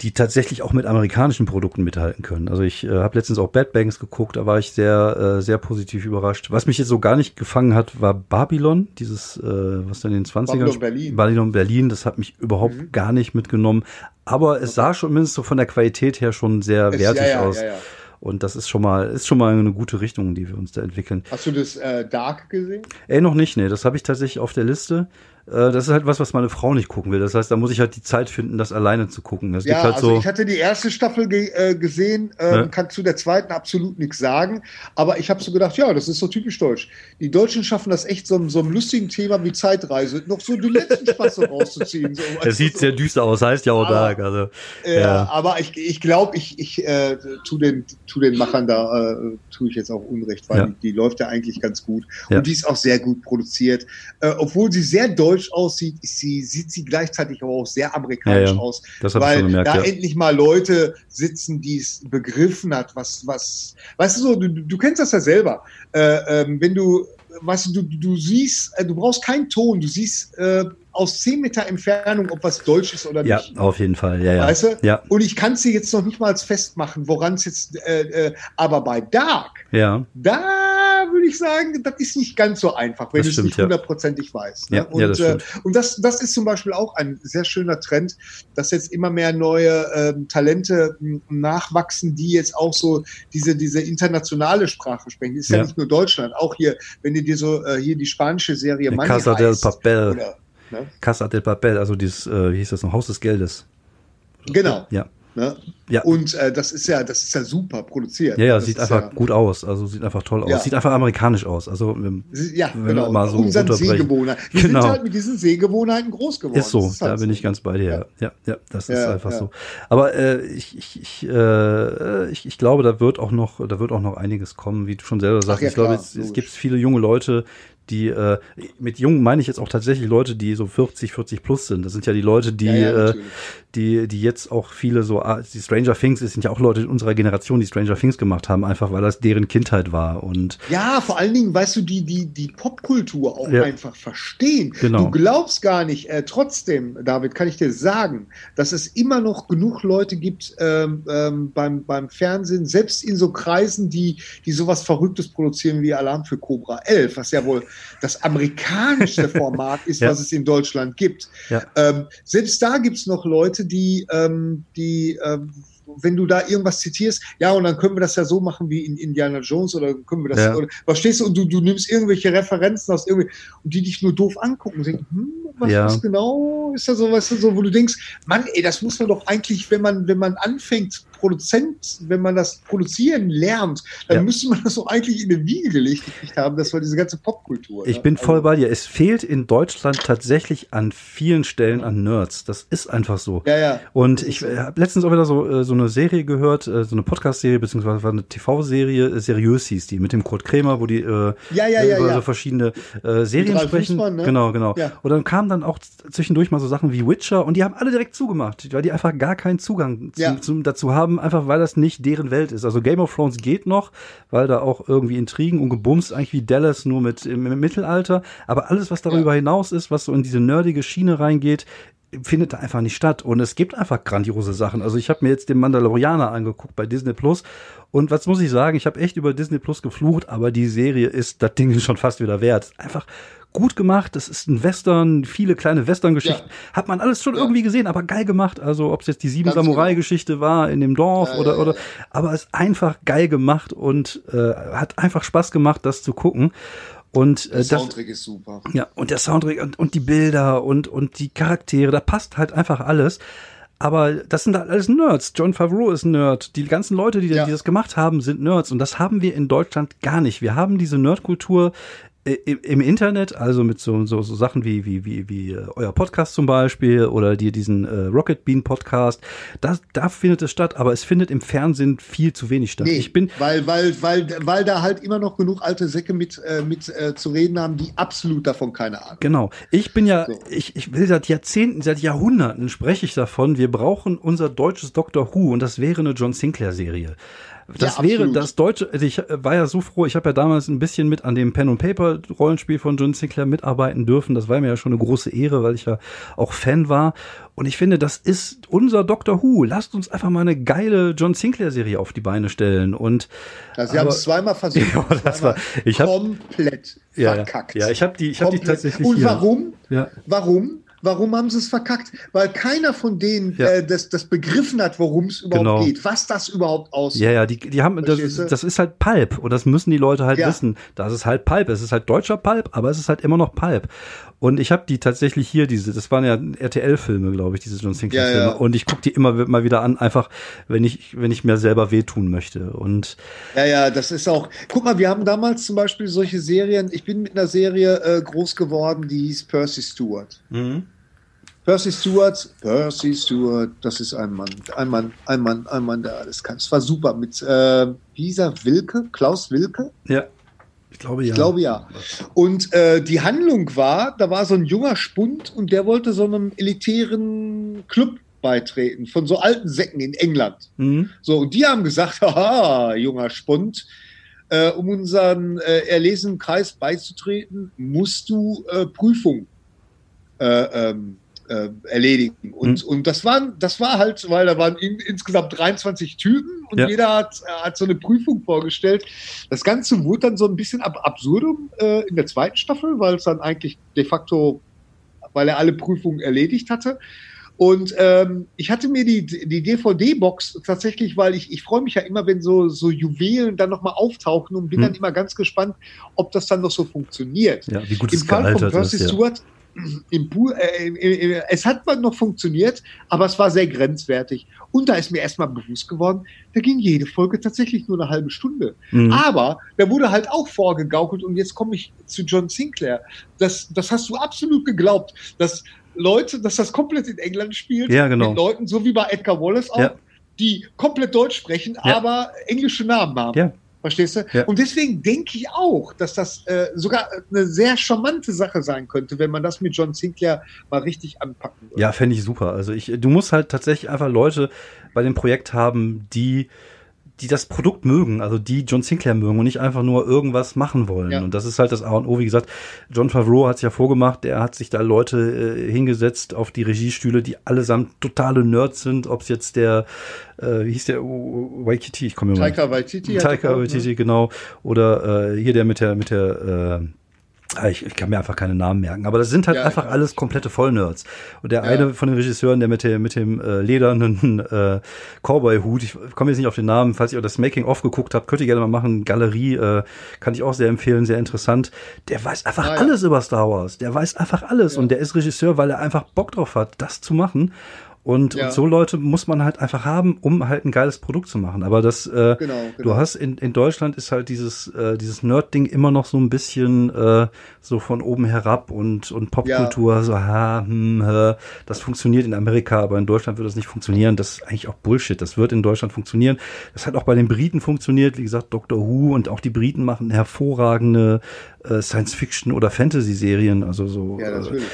Speaker 1: die tatsächlich auch mit amerikanischen Produkten mithalten können. Also ich äh, habe letztens auch Bad Banks geguckt, da war ich sehr, äh, sehr positiv überrascht. Was mich jetzt so gar nicht gefangen hat, war Babylon, dieses, äh, was dann in den 20ern
Speaker 2: Babylon Berlin.
Speaker 1: Babylon Berlin, das hat mich überhaupt
Speaker 2: Mhm.
Speaker 1: gar nicht mitgenommen. Aber es sah schon mindestens so von der Qualität her schon sehr
Speaker 2: Es-
Speaker 1: wertig
Speaker 2: ja, ja,
Speaker 1: aus.
Speaker 2: Ja, ja.
Speaker 1: Und das ist schon mal, ist schon mal eine gute Richtung, die wir uns da entwickeln.
Speaker 2: Hast du das äh, Dark gesehen?
Speaker 1: Ey, noch nicht, nee, das habe ich tatsächlich auf der Liste. Äh, das ist halt was, was meine Frau nicht gucken will. Das heißt, da muss ich halt die Zeit finden, das alleine zu gucken. Es
Speaker 2: Ja,
Speaker 1: halt
Speaker 2: also
Speaker 1: so.
Speaker 2: ich hatte die erste Staffel ge äh, gesehen, ähm,
Speaker 1: Ja.
Speaker 2: kann zu der zweiten absolut nichts sagen, aber ich habe so gedacht, ja, das ist so typisch deutsch. Die Deutschen schaffen das echt so, so einem lustigen Thema wie Zeitreise, noch so den letzten Spaß so rauszuziehen. So,
Speaker 1: Es sieht sehr düster aus, heißt ja auch Dark. Also,
Speaker 2: Ja,
Speaker 1: Ja.
Speaker 2: aber ich, ich glaube, ich, ich äh, tu, den, tu den Machern da, äh, tue ich jetzt auch Unrecht, weil
Speaker 1: Ja.
Speaker 2: die, die läuft ja eigentlich ganz gut.
Speaker 1: Ja.
Speaker 2: Und die ist auch sehr gut produziert. Äh, obwohl sie sehr deutsch aussieht, ist sie, sieht sie gleichzeitig aber auch sehr amerikanisch
Speaker 1: Ja, ja.
Speaker 2: aus.
Speaker 1: das habe ich
Speaker 2: weil
Speaker 1: schon gemerkt.
Speaker 2: da
Speaker 1: Ja.
Speaker 2: endlich mal Leute sitzen, die es begriffen hat, was, was, weißt du so, du, du kennst das ja selber. Äh, ähm, wenn du, weißt du, du, du siehst, äh, du brauchst keinen Ton, du siehst äh, aus 10 Meter Entfernung, ob was deutsch ist oder
Speaker 1: ja,
Speaker 2: nicht.
Speaker 1: auf jeden Fall. Ja, ja.
Speaker 2: Weißt du?
Speaker 1: Ja,
Speaker 2: Und ich kann es dir jetzt noch nicht mal festmachen, woran es jetzt, äh, äh, aber bei Dark,
Speaker 1: ja.
Speaker 2: da würde ich sagen, das ist nicht ganz so einfach, wenn du es nicht
Speaker 1: ja.
Speaker 2: hundertprozentig weißt. Ne?
Speaker 1: Ja,
Speaker 2: und
Speaker 1: ja, das
Speaker 2: äh, und das, das ist zum Beispiel auch ein sehr schöner Trend, dass jetzt immer mehr neue ähm, Talente nachwachsen, die jetzt auch so diese, diese internationale Sprache sprechen. Das ist ja.
Speaker 1: Ja.
Speaker 2: nicht nur Deutschland, auch hier, wenn du dir so äh, hier die spanische Serie Money
Speaker 1: Casa del Papel.
Speaker 2: oder, ne?
Speaker 1: Casa del Papel, also dieses, äh, wie hieß das noch, Haus des Geldes.
Speaker 2: Genau.
Speaker 1: Ja.
Speaker 2: Ne?
Speaker 1: Ja.
Speaker 2: Und äh, das ist ja, das ist ja super produziert.
Speaker 1: Ja, ja,
Speaker 2: das
Speaker 1: sieht
Speaker 2: ist
Speaker 1: einfach
Speaker 2: ja,
Speaker 1: gut aus. Also sieht einfach toll aus.
Speaker 2: Ja.
Speaker 1: Sieht einfach amerikanisch aus. Also ähm,
Speaker 2: Ja,
Speaker 1: wenn
Speaker 2: genau.
Speaker 1: wir mal so
Speaker 2: Unseren. Sehgewohnheiten. Wir
Speaker 1: Genau.
Speaker 2: sind halt mit diesen Sehgewohnheiten groß geworden.
Speaker 1: ist so,
Speaker 2: Das halt
Speaker 1: da bin
Speaker 2: so.
Speaker 1: ich ganz bei dir. Ja, ja, das ist
Speaker 2: Ja,
Speaker 1: einfach
Speaker 2: ja.
Speaker 1: so. Aber äh, ich, ich, ich, äh, ich, ich glaube, da wird auch noch, da wird auch noch einiges kommen, wie du schon selber sagst.
Speaker 2: ja,
Speaker 1: ich glaube, es, gibt viele junge Leute, die äh, mit jung meine ich jetzt auch tatsächlich Leute, die so 40, 40 plus sind. Das sind ja die Leute, die
Speaker 2: Ja, ja,
Speaker 1: äh, die die jetzt auch viele so ah, die Stranger Things, es sind ja auch Leute in unserer Generation, die Stranger Things gemacht haben, einfach weil das deren Kindheit war und
Speaker 2: Ja, vor allen Dingen, weißt du, die, die, die Popkultur auch
Speaker 1: Ja.
Speaker 2: einfach verstehen.
Speaker 1: Genau.
Speaker 2: Du glaubst gar nicht, äh, trotzdem, David, kann ich dir sagen, dass es immer noch genug Leute gibt ähm, ähm, beim, beim Fernsehen, selbst in so Kreisen, die, die sowas Verrücktes produzieren wie Alarm für Cobra 11, was ja wohl das amerikanischste Format ist,
Speaker 1: Ja.
Speaker 2: was es in Deutschland gibt.
Speaker 1: Ja.
Speaker 2: Ähm, selbst da gibt's noch Leute, die, ähm, die ähm, wenn du da irgendwas zitierst, ja, und dann können wir das ja so machen wie in Indiana Jones oder können wir das,
Speaker 1: Ja.
Speaker 2: oder, verstehst du, und du, du nimmst irgendwelche Referenzen aus irgendwie, und die dich nur doof angucken und denken, hm, was,
Speaker 1: Ja.
Speaker 2: was genau ist da so, weißt du, so, wo du denkst, Mann, ey, das muss man doch eigentlich, wenn man, wenn man anfängt, Produzent, wenn man das produzieren lernt, dann
Speaker 1: Ja.
Speaker 2: müsste man das doch eigentlich in eine Wiege gelegt haben. Das war diese ganze Popkultur.
Speaker 1: Ich
Speaker 2: ne?
Speaker 1: bin voll
Speaker 2: Also,
Speaker 1: bei dir. Es fehlt in Deutschland tatsächlich an vielen Stellen an Nerds. Das ist einfach so.
Speaker 2: Ja, ja.
Speaker 1: Und ich
Speaker 2: so.
Speaker 1: habe letztens auch wieder so, äh, so eine Serie gehört, äh, so eine Podcast-Serie, beziehungsweise eine TV-Serie, äh, seriös hieß die, mit dem Kurt Krämer, wo die äh,
Speaker 2: Ja, ja, ja,
Speaker 1: über so verschiedene äh, Serien sprechen.
Speaker 2: Fußmann, ne?
Speaker 1: Genau, genau. Und dann kamen dann auch zwischendurch mal so Sachen wie Witcher und die haben alle direkt zugemacht, weil die einfach gar keinen Zugang zu, zum, dazu haben, einfach weil das nicht deren Welt ist. Also Game of Thrones geht noch, weil da auch irgendwie Intrigen und Gebums eigentlich wie Dallas nur mit im, im Mittelalter. Aber alles, was darüber hinaus ist, was so in diese nerdige Schiene reingeht, findet da einfach nicht statt. Und es gibt einfach grandiose Sachen. Also ich habe mir jetzt den Mandalorianer angeguckt bei Disney Plus. Und was muss ich sagen? Ich habe echt über Disney Plus geflucht, aber die Serie ist das Ding schon fast wieder wert. Einfach gut gemacht. Das ist ein Western, viele kleine Western-Geschichten. Hat man alles schon
Speaker 2: Ja.
Speaker 1: irgendwie gesehen, aber geil gemacht. Also ob es jetzt die sieben
Speaker 2: genau.
Speaker 1: Samurai-Geschichte war in dem Dorf
Speaker 2: Ja,
Speaker 1: oder
Speaker 2: ja,
Speaker 1: oder,
Speaker 2: ja.
Speaker 1: aber es ist einfach geil gemacht und äh, hat einfach Spaß gemacht, das zu gucken. Und äh,
Speaker 2: Der
Speaker 1: das,
Speaker 2: Soundtrack ist super.
Speaker 1: ja, und der Soundtrack und, und die Bilder und, und die Charaktere, da passt halt einfach alles. Aber das sind halt alles Nerds. John Favreau ist ein Nerd. Die ganzen Leute, die,
Speaker 2: Ja.
Speaker 1: die das gemacht haben, sind Nerds. Und das haben wir in Deutschland gar nicht. Wir haben diese Nerdkultur im, Internet, also mit so, so, so Sachen wie, wie, wie, wie äh, euer Podcast zum Beispiel oder die, diesen äh, Rocket Bean Podcast. Da, da findet es statt, aber es findet im Fernsehen viel zu wenig statt.
Speaker 2: Nee,
Speaker 1: Ich bin,
Speaker 2: weil, weil, weil, weil da halt immer noch genug alte Säcke mit, äh, mit äh, zu reden haben, die absolut davon keine Ahnung
Speaker 1: Genau. Ich bin ja,
Speaker 2: So.
Speaker 1: ich, ich will seit Jahrzehnten, seit Jahrhunderten spreche ich davon, wir brauchen unser deutsches Doctor Who und das wäre eine John Sinclair Serie. Das
Speaker 2: Ja,
Speaker 1: wäre das deutsche, also ich äh, war ja so froh, ich habe ja damals ein bisschen mit an dem Pen und Paper Rollenspiel von John Sinclair mitarbeiten dürfen. Das war mir ja schon eine große Ehre, weil ich ja auch Fan war. Und ich finde, das ist unser Doctor Who. Lasst uns einfach mal eine geile John Sinclair Serie auf die Beine stellen und
Speaker 2: Also, sie haben es zweimal versucht.
Speaker 1: Ja, das war- ich hab-
Speaker 2: komplett
Speaker 1: ja, ja,
Speaker 2: verkackt.
Speaker 1: ja, ich habe die, ich habe die tatsächlich
Speaker 2: Und warum?
Speaker 1: Ja.
Speaker 2: Warum? Warum haben sie es verkackt? Weil keiner von denen
Speaker 1: Ja.
Speaker 2: äh, das, das begriffen hat, worum es überhaupt
Speaker 1: Genau.
Speaker 2: geht, was das überhaupt aussieht.
Speaker 1: Ja, ja, die, die haben, das, das ist halt Pulp und das müssen die Leute halt
Speaker 2: Ja.
Speaker 1: wissen. Das ist halt Pulp. Es ist halt deutscher Pulp, aber es ist halt immer noch Pulp. Und ich habe die tatsächlich hier, diese, das waren ja RTL-Filme, glaube ich, diese John Sinclair-Filme.
Speaker 2: Ja, ja.
Speaker 1: Und ich gucke die immer mal wieder an, einfach, wenn ich, wenn ich mir selber wehtun möchte. Und
Speaker 2: Ja, ja, das ist auch. Guck mal, wir haben damals zum Beispiel solche Serien. Ich bin mit einer Serie äh, groß geworden, die hieß Percy Stewart. Percy Stewart, Percy Stewart, das ist ein Mann, ein Mann, ein Mann, ein Mann, der alles kann. Es war super mit, äh, er, Wilke, Klaus Wilke?
Speaker 1: ja, ich glaube ja.
Speaker 2: Ich glaube ja. Und äh, die Handlung war, da war so ein junger Spund und der wollte so einem elitären Club beitreten, von so alten Säcken in England.
Speaker 1: Mhm.
Speaker 2: So, und die haben gesagt, haha, junger Spund, äh, um unseren äh, erlesenen Kreis beizutreten, musst du äh, Prüfung äh, ähm, äh, erledigen. Und, und das, waren, das war halt, weil da waren in, insgesamt 23 Typen und
Speaker 1: Ja.
Speaker 2: jeder hat, äh, hat so eine Prüfung vorgestellt. Das Ganze wurde dann so ein bisschen ab absurdum äh, in der zweiten Staffel, weil es dann eigentlich de facto, weil er alle Prüfungen erledigt hatte. Und ähm, ich hatte mir die, die DVD-Box tatsächlich, weil ich, ich freue mich ja immer, wenn so, so Juwelen dann nochmal auftauchen und bin
Speaker 1: Hm.
Speaker 2: dann immer ganz gespannt, ob das dann noch so funktioniert.
Speaker 1: Ja, wie gut
Speaker 2: Im
Speaker 1: es
Speaker 2: Fall von Percy
Speaker 1: ist. Ja.
Speaker 2: Stewart, im äh, im- im- es hat mal noch funktioniert, aber es war sehr grenzwertig. Und da ist mir erstmal bewusst geworden, da ging jede Folge tatsächlich nur eine halbe Stunde.
Speaker 1: Mhm.
Speaker 2: Aber da wurde halt auch vorgegaukelt und jetzt komme ich zu John Sinclair. Das, das hast du absolut geglaubt, dass Leute, dass das komplett in England spielt,
Speaker 1: Ja, genau.
Speaker 2: mit Leuten, so wie bei Edgar Wallace auch,
Speaker 1: Ja.
Speaker 2: die komplett Deutsch sprechen,
Speaker 1: Ja.
Speaker 2: aber englische Namen haben.
Speaker 1: Ja.
Speaker 2: Verstehst du?
Speaker 1: Ja.
Speaker 2: Und deswegen denke ich auch, dass das äh, sogar eine sehr charmante Sache sein könnte, wenn man das mit John Sinclair mal richtig anpacken würde.
Speaker 1: Ja, fände ich super. Also ich, du musst halt tatsächlich einfach Leute bei dem Projekt haben, die die das Produkt mögen, also die John Sinclair mögen und nicht einfach nur irgendwas machen wollen.
Speaker 2: Ja.
Speaker 1: Und das ist halt das A und O. Wie gesagt, John Favreau hat es ja vorgemacht, der hat sich da Leute äh, hingesetzt auf die Regiestühle, die allesamt totale Nerds sind, ob es jetzt der, äh, wie hieß der, uh, Waikiki, ich komme mir mal.
Speaker 2: Taika Waititi.
Speaker 1: Taika Waititi, genau. Oder äh, hier der mit der, mit der, äh, ich, ich kann mir einfach keine Namen merken, aber das sind halt
Speaker 2: Ja,
Speaker 1: einfach
Speaker 2: ja.
Speaker 1: alles komplette Vollnerds. Und der
Speaker 2: Ja.
Speaker 1: eine von den Regisseuren, der mit dem, mit dem äh, ledernen äh, Cowboy-Hut, ich komme jetzt nicht auf den Namen, falls ihr das Making-of geguckt habt, könnt ihr gerne mal machen. Galerie, äh, kann ich auch sehr empfehlen, sehr interessant. Der weiß einfach
Speaker 2: Ah, ja.
Speaker 1: alles über Star Wars. Der weiß einfach alles und der ist Regisseur, weil er einfach Bock drauf hat, das zu machen. Und, ja. und, so Leute muss man halt einfach haben, um halt ein geiles Produkt zu machen. Aber das, äh, genau, genau. du hast in, in Deutschland ist halt dieses, äh, dieses Nerd-Ding immer noch so ein bisschen äh, so von oben herab und, und Popkultur, ja. so, ha, hm, hä. das funktioniert in Amerika, aber in Deutschland wird das nicht funktionieren. Das ist eigentlich auch Bullshit. Das wird in Deutschland funktionieren. Das hat auch bei den Briten funktioniert. Wie gesagt, Doctor Who und auch die Briten machen hervorragende äh, Science-Fiction- oder Fantasy-Serien. Also so. Ja, natürlich. Äh,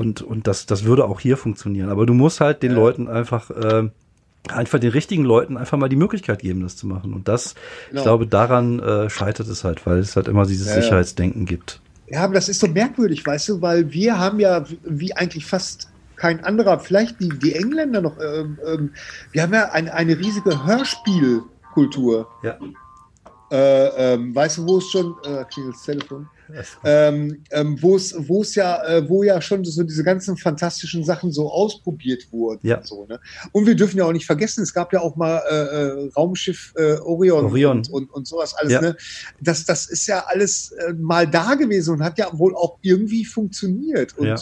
Speaker 1: und, und das, das würde auch hier funktionieren. Aber du musst halt den ja. Leuten einfach, äh, einfach den richtigen Leuten einfach mal die Möglichkeit geben, das zu machen. Und das, genau. ich glaube, daran äh, scheitert es halt, weil es halt immer dieses ja, Sicherheitsdenken gibt.
Speaker 2: Ja, aber das ist so merkwürdig, weißt du, weil wir haben ja wie eigentlich fast kein anderer, vielleicht die, die Engländer noch, ähm, ähm, wir haben ja ein, eine riesige Hörspielkultur. Ja. Äh, ähm, weißt du, wo es schon, äh, klingelt das Telefon, ähm, ähm, wo es, wo es ja, äh, wo ja schon so diese ganzen fantastischen Sachen so ausprobiert wurden. Ja. Und, so, ne? und wir dürfen ja auch nicht vergessen, es gab ja auch mal äh, äh Raumschiff äh, Orion,
Speaker 1: Orion.
Speaker 2: Und, und, und sowas alles. Ja. Ne? Das, das ist ja alles äh, mal da gewesen und hat ja wohl auch irgendwie funktioniert. Und, ja.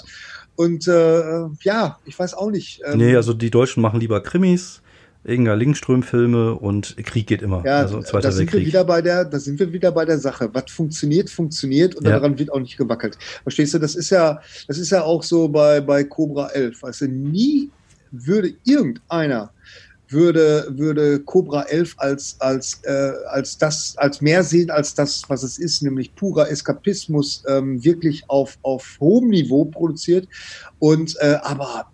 Speaker 2: und äh, ja, ich weiß auch nicht.
Speaker 1: Ähm, nee, also die Deutschen machen lieber Krimis. Inga Lindström-Filme und Krieg geht immer.
Speaker 2: Ja, also Zweiter da sind Weltkrieg. wir wieder bei der, da sind wir wieder bei der Sache. Was funktioniert, funktioniert und ja. daran wird auch nicht gewackelt. Verstehst du? Das ist ja, das ist ja auch so bei, bei Cobra 11. Weißt du, nie würde irgendeiner würde, würde Cobra 11 als, als, äh, als das, als mehr sehen als das, was es ist, nämlich purer Eskapismus, ähm, wirklich auf, auf hohem Niveau produziert. Und, äh, aber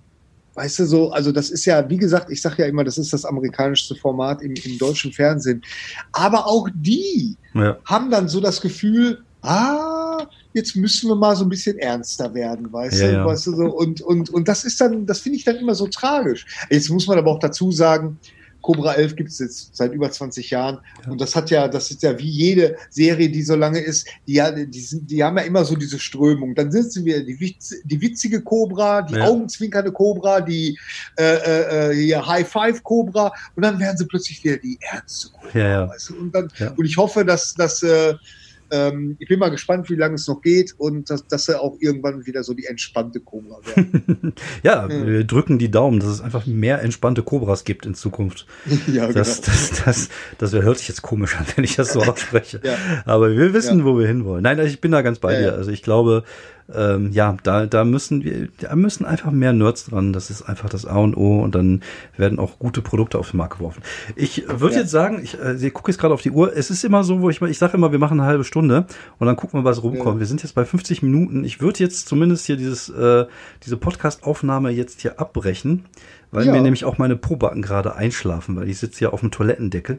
Speaker 2: Weißt du so, also das ist ja, wie gesagt, ich sage ja immer, das ist das amerikanischste Format im, im deutschen Fernsehen. Aber auch die ja. haben dann so das Gefühl, ah, jetzt müssen wir mal so ein bisschen ernster werden, weißt ja, du, ja. weißt du so. Und, und, und das ist dann, das finde ich dann immer so tragisch. Jetzt muss man aber auch dazu sagen, Cobra 11 gibt es jetzt seit über 20 Jahren. Ja. Und das hat ja, das ist ja wie jede Serie, die so lange ist, die, die, sind, die haben ja immer so diese Strömung. Dann sitzen wir die, Witz, die witzige Cobra, die ja. augenzwinkernde Cobra, die äh, äh, äh High Five Cobra und dann werden sie plötzlich wieder die ernste Cobra. Ja, weißt du? und, dann, und ich hoffe, dass, dass äh, ähm, ich bin mal gespannt, wie lange es noch geht und dass, dass er auch irgendwann wieder so die entspannte Cobra
Speaker 1: werden. ja, ja, wir drücken die Daumen, dass es einfach mehr entspannte Cobras gibt in Zukunft. ja, das, genau. das, das, das, das hört sich jetzt komisch an, wenn ich das so ausspreche. ja. Aber wir wissen, ja. wo wir hinwollen. Nein, ich bin da ganz bei dir. Also ich glaube, ähm, ja, da, da müssen wir, da müssen einfach mehr Nerds dran. Das ist einfach das A und O und dann werden auch gute Produkte auf den Markt geworfen. Ich würde ja. jetzt sagen, ich, äh, ich gucke jetzt gerade auf die Uhr. Es ist immer so, wo ich, ich sage immer, wir machen eine halbe Stunde und dann gucken wir, was rumkommt. Ja. Wir sind jetzt bei 50 Minuten. Ich würde jetzt zumindest hier dieses, äh, diese Podcast-Aufnahme jetzt hier abbrechen, weil ja. mir nämlich auch meine Probacken gerade einschlafen, weil ich sitze hier auf dem Toilettendeckel.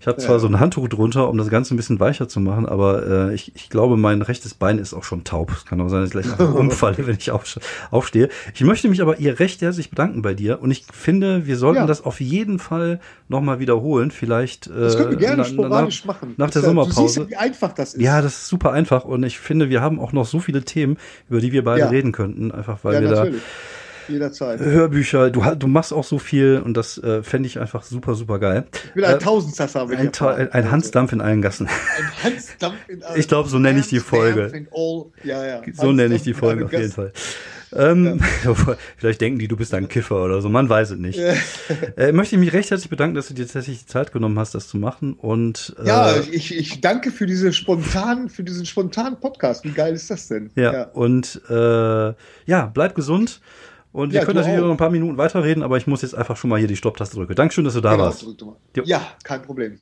Speaker 1: Ich habe zwar ja. so ein Handtuch drunter, um das Ganze ein bisschen weicher zu machen, aber äh, ich, ich glaube, mein rechtes Bein ist auch schon taub. Es kann auch sein, dass ich gleich umfalle, wenn ich aufstehe. Ich möchte mich aber ihr recht herzlich bedanken bei dir und ich finde, wir sollten ja. das auf jeden Fall nochmal wiederholen. Vielleicht äh,
Speaker 2: das können wir gerne na, sporadisch
Speaker 1: nach,
Speaker 2: machen.
Speaker 1: Nach der ja, Sommerpause. Du siehst,
Speaker 2: wie einfach das ist.
Speaker 1: Ja, das ist super einfach und ich finde, wir haben auch noch so viele Themen, über die wir beide reden könnten, einfach weil wir natürlich. da
Speaker 2: Jederzeit.
Speaker 1: Hörbücher, du, du machst auch so viel und das äh, fände ich einfach super, super geil.
Speaker 2: Ich bin ein äh, Tausendsasser.
Speaker 1: Ein, ein, ein Hansdampf in allen Gassen. Ein Hansdampf in allen Ich glaube, so nenne ich die Folge. Ja, ja. So nenne ich die Folge auf jeden Fall. Ähm, ja. vielleicht denken die, du bist ein Kiffer oder so, man weiß es nicht. äh, möchte ich mich recht herzlich bedanken, dass du dir tatsächlich die Zeit genommen hast, das zu machen. Und
Speaker 2: äh, ja, ich, ich danke für diese spontanen, für diesen spontanen Podcast. Wie geil ist das denn?
Speaker 1: Ja, ja. und äh, ja, bleib gesund. Und wir können natürlich auch. noch ein paar Minuten weiterreden, aber ich muss jetzt einfach schon mal hier die Stopptaste drücken. Dankeschön, dass du da genau, warst.
Speaker 2: Ja, kein Problem.